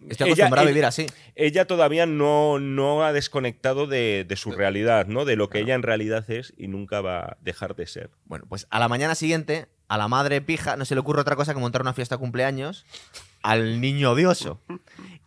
Estoy acostumbrado a vivir así. ella todavía no, no ha desconectado de, de su realidad, ¿no? De lo que ella en realidad es y nunca va a dejar de ser. Bueno, pues a la mañana siguiente, a la madre pija no se le ocurre otra cosa que montar una fiesta de cumpleaños al niño odioso.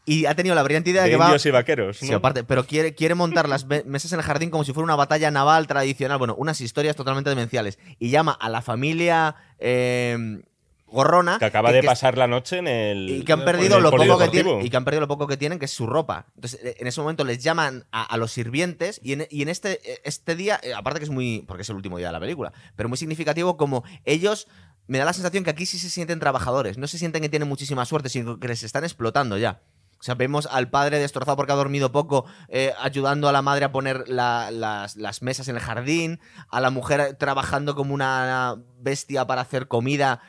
Y ha tenido la brillante idea de, De que va. y vaqueros, Sí, ¿no? aparte, pero quiere, quiere montar las me- mesas en el jardín como si fuera una batalla naval tradicional. Bueno, unas historias totalmente demenciales. Y llama a la familia eh, Gorrona. que acaba de que- pasar la noche en el. y que han perdido lo poco que tienen y que han perdido lo poco que tienen que es su ropa entonces eh, en ese momento les llaman a, a los sirvientes y en, y en este este día eh, aparte que es muy porque es el último día de la película pero muy significativo como ellos me da la sensación que aquí sí se sienten trabajadores no se sienten que tienen muchísima suerte sino que les están explotando ya o sea, vemos al padre destrozado porque ha dormido poco, eh, ayudando a la madre a poner la- las, las mesas en el jardín, a la mujer trabajando como una bestia para hacer comida.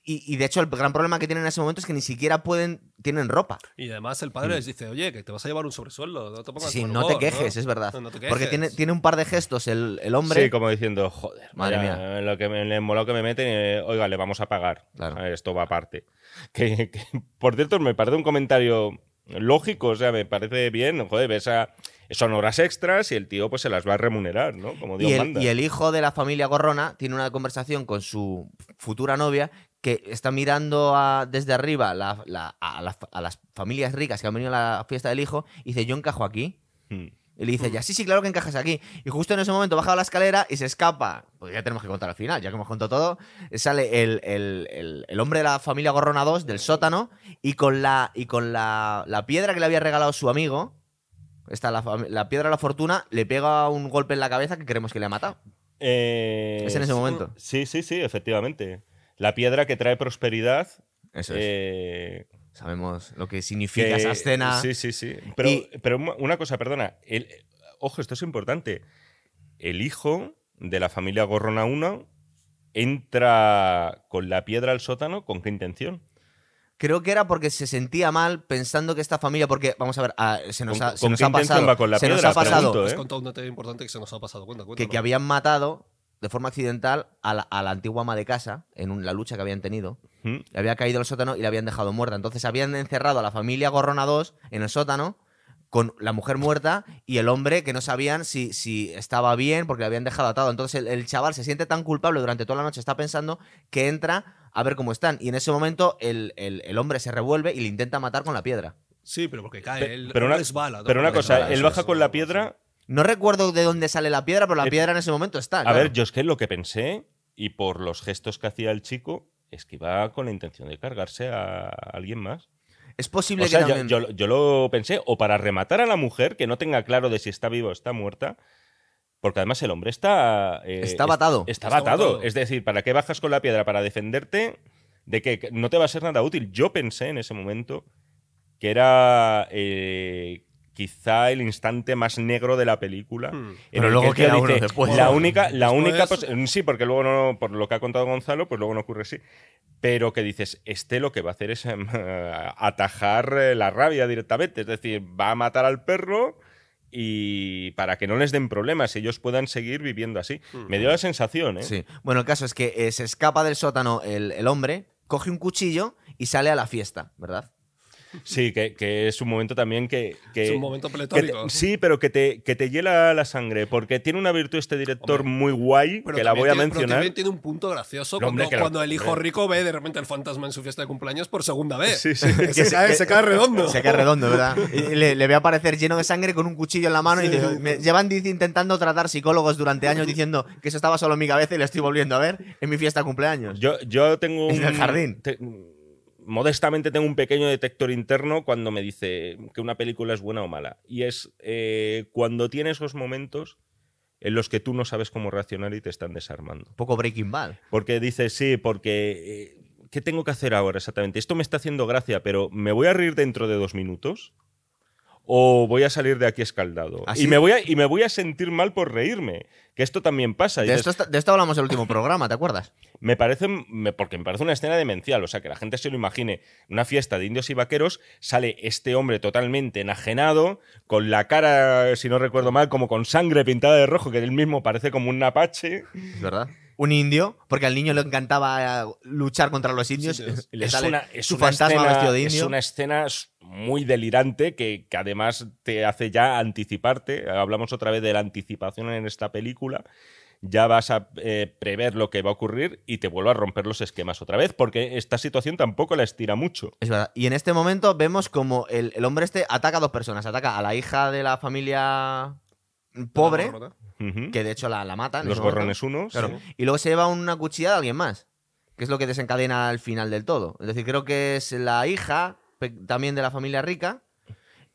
Eh, Y, y de hecho, el gran problema que tienen en ese momento es que ni siquiera pueden, tienen ropa. Y además el padre les dice, oye, que te vas a llevar un sobresueldo, no te pongas Sí, no te quejes, es verdad. No, no te Porque tiene, tiene un par de gestos el, el hombre. Sí, como diciendo, joder, Madre mía. Lo que me, que me meten, eh, oiga, le vamos a pagar. Claro. A ver, Esto va aparte. Que, que, por cierto, me parece un comentario lógico, o sea, me parece bien. Joder, ves a, son horas extras y el tío pues se las va a remunerar, ¿no? Como Dios y, el, manda. y el hijo de la familia Gorrona tiene una conversación con su futura novia que está mirando a- desde arriba la- la- a, las- a las familias ricas que han venido a la fiesta del hijo y dice, yo encajo aquí. Hmm. Y le dice, ya, sí, sí, claro que encajas aquí. Y justo en ese momento baja la escalera y se escapa. Pues ya tenemos que contar al final, ya que hemos contado todo. Sale el, el- el- el hombre de la familia Gorrona 2 del sótano y con la, y con la, la piedra que le había regalado su amigo, esta, la, la piedra de la fortuna, le pega un golpe en la cabeza que creemos que le ha matado. Eh, Es en ese momento. Sí, sí, sí, efectivamente. La piedra que trae prosperidad. Eso es. eh, Sabemos lo que significa que- esa escena. Sí, sí, sí. Pero, Y- pero una- cosa, perdona. El, ojo, esto es importante. El hijo de la familia Gorrona 1 entra con la piedra al sótano, ¿con qué intención? Creo que era porque se sentía mal pensando que esta familia, porque vamos a ver, ah, se nos ¿Con- ha, se con nos qué ha pasado, va con la se nos piedra? ha pasado Pregunto, Has ¿eh? contado un detalle importante que se nos ha pasado. Cuenta, cuenta. que, que habían matado de forma accidental a la, a la antigua ama de casa en un- la lucha que habían tenido. ¿Mm? Le había caído al sótano y la habían dejado muerta. Entonces habían encerrado a la familia Gorrona 2 en el sótano con la mujer muerta y el hombre que no sabían si, si estaba bien porque le habían dejado atado. Entonces el, el chaval se siente tan culpable durante toda la noche, está pensando que entra a ver cómo están. Y en ese momento el, el- el hombre se revuelve y le intenta matar con la piedra. Sí, pero porque cae. Pe- él, pero. Pero una cosa, resbala, él baja con la sí. piedra. No recuerdo de dónde sale la piedra, pero la Eh, piedra en ese momento está. A claro. ver, yo es que lo que pensé, y por los gestos que hacía el chico, es que iba con la intención de cargarse a alguien más. es posible O sea, que yo, también... yo- yo lo pensé, o para rematar a la mujer, que no tenga claro de si está viva o está muerta, porque además el hombre está... eh, Estaba atado. Está Está atado. atado. Es decir, ¿para qué bajas con la piedra? Para defenderte de que no te va a ser nada útil. Yo pensé en ese momento que era... eh, quizá el instante más negro de la película. Hmm. Pero el luego que uno dice, después. La única, la Después- única pos- sí, porque luego no, por lo que ha contado Gonzalo, pues luego no ocurre así. Pero que dices, este lo que va a hacer es em, atajar eh, la rabia directamente. Es decir, va a matar al perro y para que no les den problemas, ellos puedan seguir viviendo así. Me dio la sensación, ¿eh? Sí. Bueno, el caso es que eh, se escapa del sótano el, el hombre, coge un cuchillo y sale a la fiesta, ¿verdad? Sí, que, que es un momento también que. que- Es un momento que te- pletórico. sí, pero que te, que te hiela la sangre, porque tiene una virtud este director Hombre, muy guay, Pero que la también voy a tiene- pero mencionar. también tiene un punto gracioso No, hombre, cuando, lo- el hijo hombre. rico ve de repente el fantasma en su fiesta de cumpleaños por segunda vez. Sí, sí. Que se, cae, se cae redondo. Se cae redondo, ¿verdad? Y le, le ve aparecer lleno de sangre con un cuchillo en la mano y dice, me- llevan dice, intentando tratar psicólogos durante años diciendo que eso estaba solo en mi cabeza y lo estoy volviendo a ver en mi fiesta de cumpleaños. Yo, yo tengo un. En el jardín. te- modestamente tengo un pequeño detector interno cuando me dice que una película es buena o mala. Y es eh, cuando tiene esos momentos en los que tú no sabes cómo reaccionar y te están desarmando. Un poco Breaking Bad. Porque dices, sí, porque. eh, ¿Qué tengo que hacer ahora exactamente? Esto me está haciendo gracia, pero ¿me voy a reír dentro de dos minutos? ¿O voy a salir de aquí escaldado? Así- Y me, voy a, y me voy a sentir mal por reírme. Que esto también pasa. De esto, de esto hablamos en el último programa, ¿te acuerdas? me parece, me- porque me parece una escena demencial, o sea, que la gente se lo imagine, una fiesta de indios y vaqueros, sale este hombre totalmente enajenado, con la cara, si no recuerdo mal, como con sangre pintada de rojo, que él mismo parece como un apache. Es verdad. Un indio, porque al niño le encantaba eh, luchar contra los indios. Sí, sí. y le Es sale una, es su una fantasma escena, vestido de es indio. una escena s- muy delirante que, que además te hace ya anticiparte. Hablamos otra vez de la anticipación en esta película. Ya vas a eh, prever lo que va a ocurrir y te vuelve a romper los esquemas otra vez, porque esta situación tampoco la estira mucho. Es verdad. Y en este momento vemos como el, el hombre este ataca a dos personas. Ataca a la hija de la familia pobre, que de hecho la, la mata. en Los gorrones unos. Claro. Y luego se lleva una cuchilla de alguien más, que es lo que desencadena al final del todo. Es decir, creo que es la hija también de la familia rica.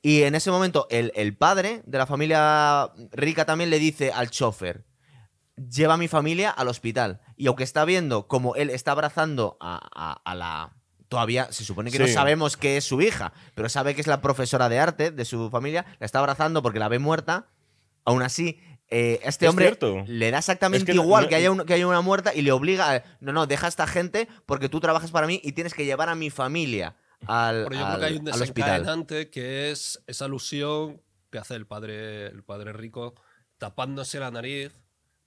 Y en ese momento el, el padre de la familia rica también le dice al chofer, lleva a mi familia al hospital. Y aunque está viendo como él está abrazando a, a- a la... Todavía se supone que no sabemos que es su hija, pero sabe que es la profesora de arte de su familia, la está abrazando porque la ve muerta. Aún así, eh, este Es hombre cierto. le da exactamente Es que igual no- que, haya un- que haya una muerta y le obliga a, no, no, deja a esta gente porque tú trabajas para mí y tienes que llevar a mi familia al, Pero yo al- creo que hay un desencadenante que es esa alusión que hace el padre, el padre rico tapándose la nariz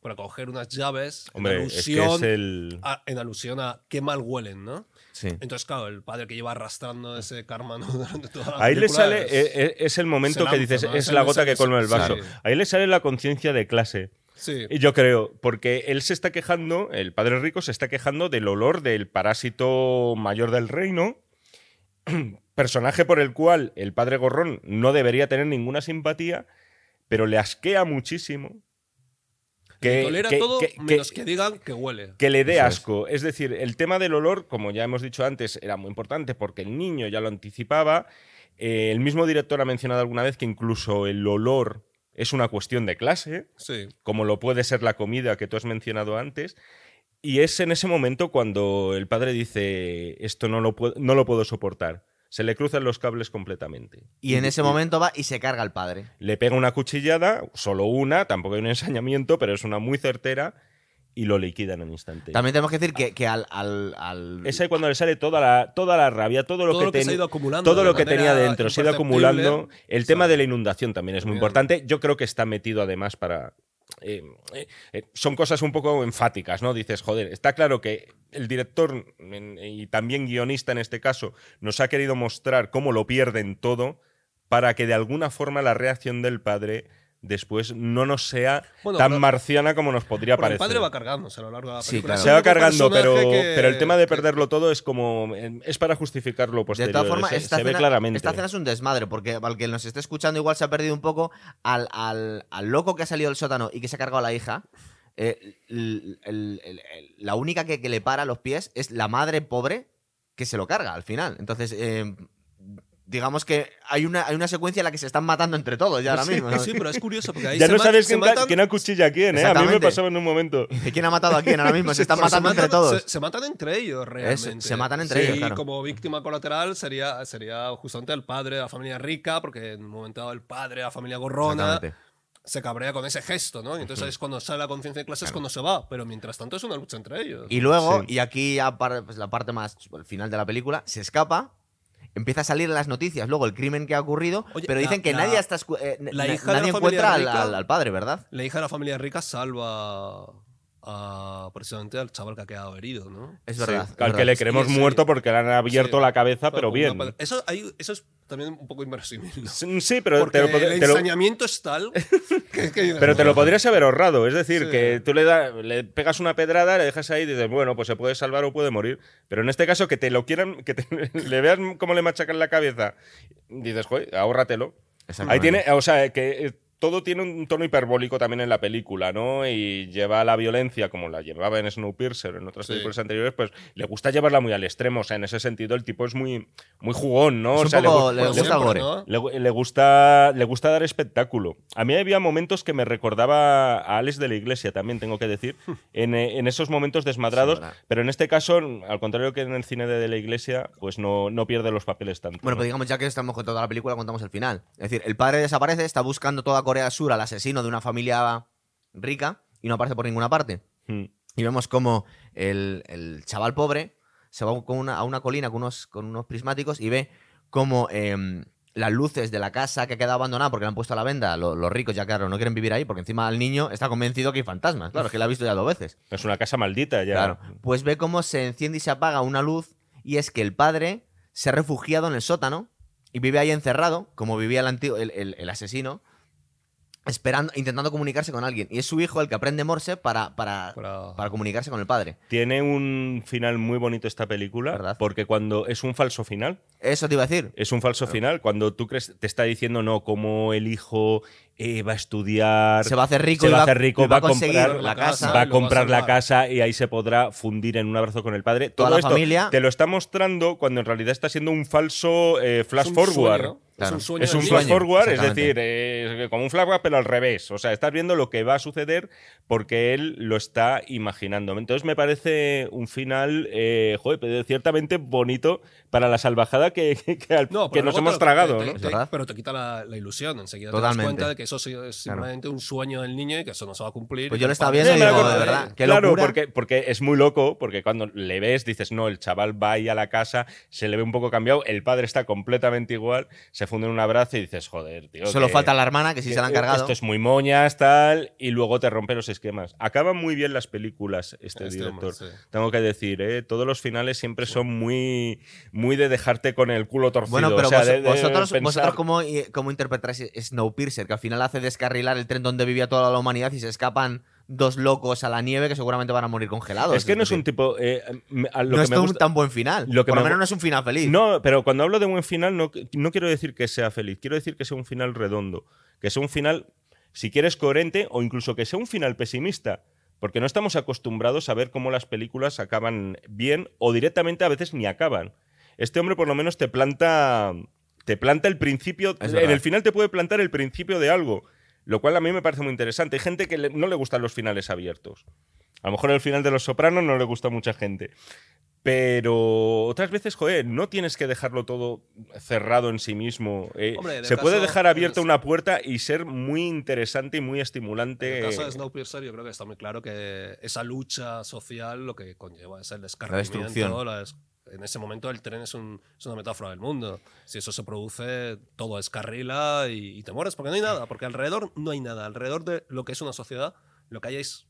para coger unas llaves Hombre, en, es que alusión es el. a, en alusión a qué mal huelen, ¿no? Sí. Entonces, claro, el padre que lleva arrastrando ese karma ¿no? durante toda la Ahí le sale, es- eh, eh, es el momento que dices, ¿no? es la gota que colma el vaso. sí. Ahí le sale la conciencia de clase. sí. Y yo creo, porque él se está quejando, el padre rico se está quejando del olor del parásito mayor del reino, personaje por el cual el padre gorrón no debería tener ninguna simpatía, pero le asquea muchísimo. Que, tolera que- todo que- que- menos que digan que huele. que le dé es. asco. Es decir, el tema del olor, como ya hemos dicho antes, era muy importante porque el niño ya lo anticipaba. Eh, el mismo director ha mencionado alguna vez que incluso el olor es una cuestión de clase Sí. como lo puede ser la comida que tú has mencionado antes. Y es en ese momento cuando el padre dice, esto no lo, puedo, no lo puedo soportar. Se le cruzan los cables completamente. Y en ese momento va y se carga al padre. Le pega una cuchillada, solo una, tampoco hay un ensañamiento, pero es una muy certera, y lo liquida en un instante. También tenemos que decir que, que al, al, al- Es ahí cuando le sale toda la, toda la rabia, todo lo Todo que, lo que se ha teni- ido acumulando. todo lo que tenía dentro, se ha ido acumulando. El tema de la inundación también es muy importante. Yo creo que está metido además para. Eh, eh, eh, son cosas un poco enfáticas, ¿no? Dices, joder, está claro que el director y también guionista en este caso nos ha querido mostrar cómo lo pierden todo para que de alguna forma la reacción del padre después no nos sea Bueno, tan pero- marciana como nos podría Porque el parecer. padre va cargándose a lo largo de la Sí, película. claro. Es Se va cargando, pero, que- pero el tema de que- perderlo todo es como. Es para justificar lo De posterior. todas formas, se, esta, se ve escena, claramente. esta escena es un desmadre, porque al que nos esté escuchando igual se ha perdido un poco al, al- al loco que ha salido del sótano y que se ha cargado a la hija. eh, el- el- el- el- la única que, que le para los pies es la madre pobre que se lo carga al final. Entonces, eh, digamos que hay una, hay una secuencia en la que se están matando entre todos ya ahora mismo. ¿no? Sí, pero es curioso porque ahí Ya se no sabes se quién, matan- quién acuchilla a quién, ¿eh? A mí me pasaba en un momento. ¿Quién ha matado a quién ahora mismo? Se están Pero matando entre matan- todos. Se, se matan entre ellos, realmente. se matan entre Sí, ellos, claro. Y como víctima colateral sería, sería justamente el padre de la familia rica, porque en un momento dado el padre de la familia gorrona se cabrea con ese gesto, ¿no? Y entonces es cuando sale la conciencia de clase, es cuando se va. Pero mientras tanto es una lucha entre ellos. Y luego, Sí. y aquí ya par- pues, la parte más, el final de la película, se escapa, empieza a salir en las noticias luego el crimen que ha ocurrido, Oye, pero la- dicen que la- nadie está eh, la hija de la nadie encuentra al, rica- al- al padre, ¿verdad? La hija de la familia rica salva a, precisamente al chaval que ha quedado herido, ¿no? Es Sí, verdad. es al que le creemos Sí, sí. muerto porque le han abierto Sí. la cabeza, pero bien. Eso, hay- eso es también un poco inverosímil, ¿no? Sí, Sí, pero Porque te lo, pod- el te lo- ensañamiento es tal que, que- pero te lo podrías haber ahorrado. Es decir, Sí. que tú le, da- le pegas una pedrada, le dejas ahí y dices, bueno, pues se puede salvar o puede morir. Pero en este caso, que te lo quieran, que te- le veas cómo le machacan la cabeza, dices, joder, ahórratelo. Ahí Exactamente. tiene, o sea, que eh, todo tiene un tono hiperbólico también en la película, ¿no? Y lleva la violencia, como la llevaba en Snowpiercer, en otras Sí. películas anteriores, pues le gusta llevarla muy al extremo. O sea, en ese sentido, el tipo es muy, muy jugón, ¿no? Es o sea, le gu- le gusta siempre, gore. ¿no? le, gu- le gusta, le gusta dar espectáculo. A mí había momentos que me recordaba a Alex de la Iglesia, también tengo que decir, en, eh, en esos momentos desmadrados, Sí, pero en este caso, al contrario que en el cine de, de la Iglesia, pues no, no pierde los papeles tanto. Bueno, ¿no? pues digamos, ya que estamos con toda la película, contamos el final. Es decir, el padre desaparece, está buscando toda Corea del Sur al asesino de una familia rica y no aparece por ninguna parte. Mm. Y vemos como el, el chaval pobre se va con una- a una colina con unos, con unos prismáticos y ve como em, las luces de la casa que queda abandonada porque le han puesto a la venda, lo- los ricos ya claro no quieren vivir ahí porque encima el niño está convencido que hay fantasmas. Claro, es que la ha visto ya dos veces. Es una casa maldita ya. Claro. Pues ve cómo se enciende y se apaga una luz y es que el padre se ha refugiado en el sótano y vive ahí encerrado, como vivía el, antiguo, el, el- el asesino, esperando, intentando comunicarse con alguien. Y es su hijo el que aprende Morse para, para, Para- para comunicarse con el padre. Tiene un final muy bonito esta película, ¿Verdad? porque cuando es un falso final, Eso te iba a decir. es un falso final, cuando tú crees, te está diciendo, no, como el hijo eh, va a estudiar, Se va a hacer rico, se va a hacer rico, va va a comprar la casa, va a comprar la casa y ahí se podrá fundir en un abrazo con el padre. Toda Todo la esto familia- te lo está mostrando cuando en realidad está siendo un falso eh, flash Es un forward. sueño, Claro. Es un sueño. Es un flash forward, es decir, eh, como un flashback, pero al revés. O sea, estás viendo lo que va a suceder porque él lo está imaginando. Entonces me parece un final, eh, joder, pero ciertamente bonito para la salvajada que, que- que al- No, que pero nos luego hemos te- tragado. te- ¿no? te- Es verdad. pero te quita la, la ilusión. Enseguida te das cuenta de que eso sí es simplemente un sueño del niño y que eso no se va a cumplir. Pues yo lo estaba viendo y digo, de verdad, qué claro, locura. porque, porque es muy loco, porque cuando le ves, dices, no, el chaval va ahí a la casa, se le ve un poco cambiado, el padre está completamente igual, se funde en un abrazo y dices, joder, tío. Solo que- falta la hermana, que sí que se la han cargado. Esto es muy moñas, tal, y luego te rompe los esquemas. Acaban muy bien las películas, este, Este director. hombre, sí. Tengo que decir, ¿eh? todos los finales siempre son muy, muy de dejarte con el culo torcido. Bueno, pero o sea, vos- de- de vosotros, pensar- vosotros ¿cómo, y- cómo interpretáis Snowpiercer? Que al final hace descarrilar el tren donde vivía toda la humanidad y se escapan dos locos a la nieve que seguramente van a morir congelados. Es que no es un tipo. eh, a lo no que es me un tan buen final. lo que Por lo me menos no es un final feliz. No, pero cuando hablo de buen final, no, no quiero decir que sea feliz, quiero decir que sea un final redondo, que sea un final, si quieres, coherente o incluso que sea un final pesimista. Porque no estamos acostumbrados a ver cómo las películas acaban bien o directamente a veces ni acaban. Este hombre por lo menos te planta, te planta el principio, Es en verdad. el final te puede plantar el principio de algo, lo cual a mí me parece muy interesante. Hay gente que le- no le gustan los finales abiertos. A lo mejor el final de Los Sopranos no le gusta a mucha gente. Pero otras veces, joder, no tienes que dejarlo todo cerrado en sí mismo. Eh, Hombre, en se puede dejar abierta en una puerta y ser muy interesante y muy En estimulante. el caso de Snowpiercer, yo creo que está muy claro que esa lucha social lo que conlleva es el destrucción. descarrimiento. la des- en ese momento el tren es, un- es una metáfora del mundo. Si eso se produce, todo descarrila y, y te mueres porque no hay nada. Porque alrededor no hay nada. Alrededor de lo que es una sociedad, lo que hay es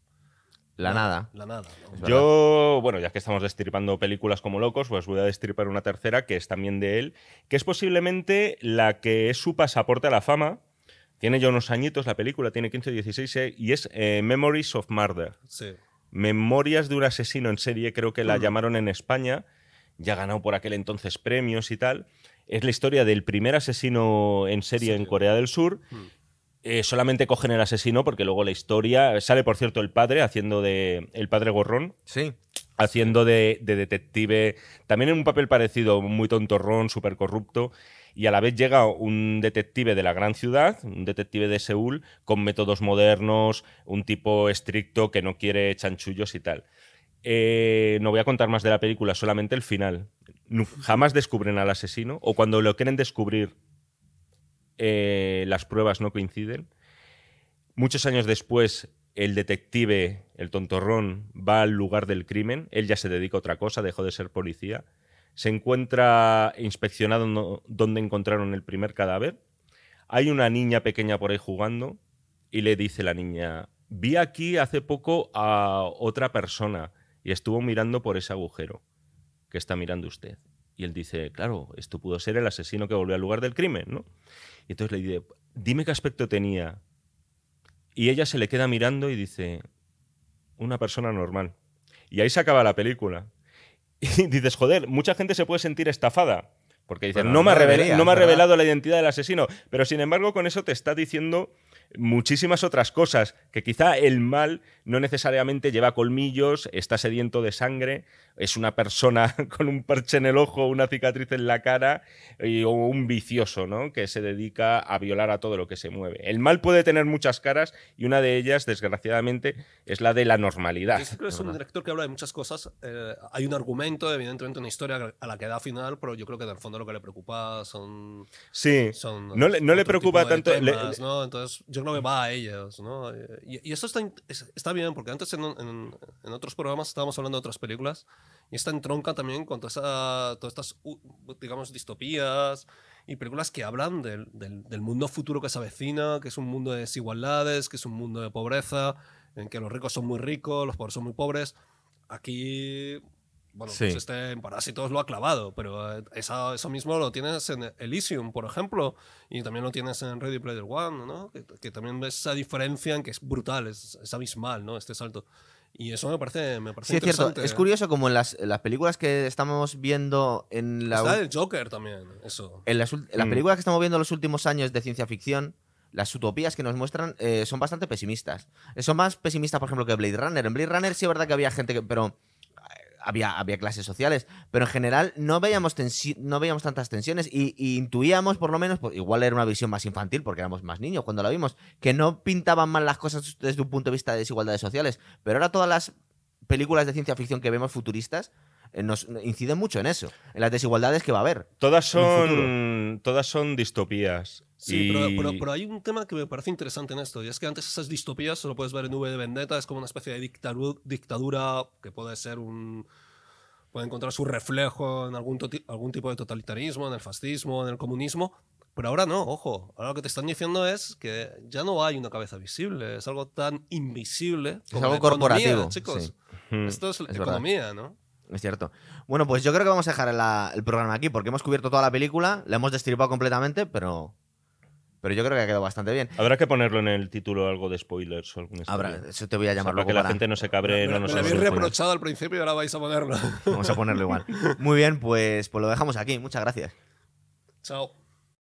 La nada. la nada. ¿no? Yo, bueno, ya que estamos destripando películas como locos, pues voy a destripar una tercera que es también de él, que es posiblemente la que es su pasaporte a la fama. Tiene ya unos añitos la película, tiene 15 16 eh, y es eh, Memories of Murder. Sí. Memorias de un asesino en serie, creo que la Mm. llamaron en España. Ya ganado por aquel entonces premios y tal. Es la historia del primer asesino en serie en. Corea del Sur. Mm. Eh, solamente cogen el asesino porque luego la historia. Sale, por cierto, el padre haciendo de. El padre gorrón. Sí. Haciendo de, de detective. También en un papel parecido, muy tontorrón, súper corrupto. y a la vez llega un detective de la gran ciudad, un detective de Seúl, con métodos modernos, un tipo estricto que no quiere chanchullos y tal. Eh, no voy a contar más de la película, solamente el final. Jamás descubren al asesino, o cuando lo quieren descubrir, eh, las pruebas no coinciden. Muchos años después, el detective, el tontorrón, va al lugar del crimen. Él ya se dedica a otra cosa, dejó de ser policía. Se encuentra inspeccionado donde encontraron el primer cadáver. Hay una niña pequeña por ahí jugando y le dice la niña, vi aquí hace poco a otra persona y estuvo mirando por ese agujero que está mirando usted. Y él dice, claro, esto pudo ser el asesino que volvió al lugar del crimen, ¿no? Y entonces le dice, dime qué aspecto tenía. Y ella se le queda mirando y dice, una persona normal. Y ahí se acaba la película. Y dices, joder, mucha gente se puede sentir estafada. Porque dicen, no, me ha no me ha revelado la identidad del asesino. Pero sin embargo, con eso te está diciendo muchísimas otras cosas. Que quizá el mal no necesariamente lleva colmillos, está sediento de sangre, es una persona con un parche en el ojo, una cicatriz en la cara, y- o un vicioso, ¿no? Que se dedica a violar a todo lo que se mueve. El mal puede tener muchas caras y una de ellas, desgraciadamente, es la de la normalidad. Yo creo que es un director que habla de muchas cosas. Eh, hay un argumento, evidentemente una historia a la que da final, pero yo creo que en el fondo lo que le preocupa son... Sí. son No le- no le preocupa tanto- le- temas, ¿no? Entonces yo creo que va a ellos, ¿no? Eh, Y, y eso está, está bien, porque antes en, en- otros programas estábamos hablando de otras películas y esta entronca también con toda esa- todas estas, digamos, distopías y películas que hablan del- del mundo futuro que se avecina, que es un mundo de desigualdades, que es un mundo de pobreza, en que los ricos son muy ricos, los pobres son muy pobres. Aquí, bueno, Sí. pues este en Parásitos lo ha clavado, pero eh, esa- eso mismo lo tienes en Elysium, por ejemplo, y también lo tienes en Ready Player One, ¿no? Que, que también ves esa diferencia en que es brutal, es, es abismal, ¿no? Este salto. Y eso me parece, me parece Sí, es cierto. interesante. Es curioso como en las, en las películas que estamos viendo en la, Está el Joker también, eso. en las, en las Mm. películas que estamos viendo en los últimos años de ciencia ficción, las utopías que nos muestran eh, son bastante pesimistas. Eh, Son más pesimistas, por ejemplo, que Blade Runner. En Blade Runner sí es verdad que había gente que. Pero. Había, había clases sociales, pero en general no veíamos, tensi- no veíamos tantas tensiones y, y intuíamos, por lo menos, pues, igual era una visión más infantil porque éramos más niños cuando la vimos, que no pintaban mal las cosas desde un punto de vista de desigualdades sociales. Pero ahora todas las películas de ciencia ficción que vemos futuristas eh, nos inciden mucho en eso, en las desigualdades que va a haber. Todas son, todas son distopías. Sí, Y- pero, pero- pero hay un tema que me parece interesante en esto, y es que antes esas distopías solo puedes ver en V de Vendetta, es como una especie de dictaru- dictadura que puede ser un... puede encontrar su reflejo en algún, algún tipo de totalitarismo, en el fascismo, en el comunismo, pero ahora no, ojo, ahora lo que te están diciendo es que ya no hay una cabeza visible, es algo tan invisible como algo la economía, corporativo, chicos. sí. Hmm. Esto es, verdad. economía, ¿no? Es cierto. Bueno, pues yo creo que vamos a dejar la- el programa aquí porque hemos cubierto toda la película, la hemos destripado completamente, pero, pero yo creo que ha quedado bastante bien. Habrá que ponerlo en el título algo de spoilers o alguna Habrá, eso te voy a O sea, llamar para que la para- gente no se cabre, me no me nos lo habéis reprochado al principio y ahora vais a ponerlo. Vamos a ponerlo igual. Muy bien, pues, pues lo dejamos aquí. Muchas gracias. Chao.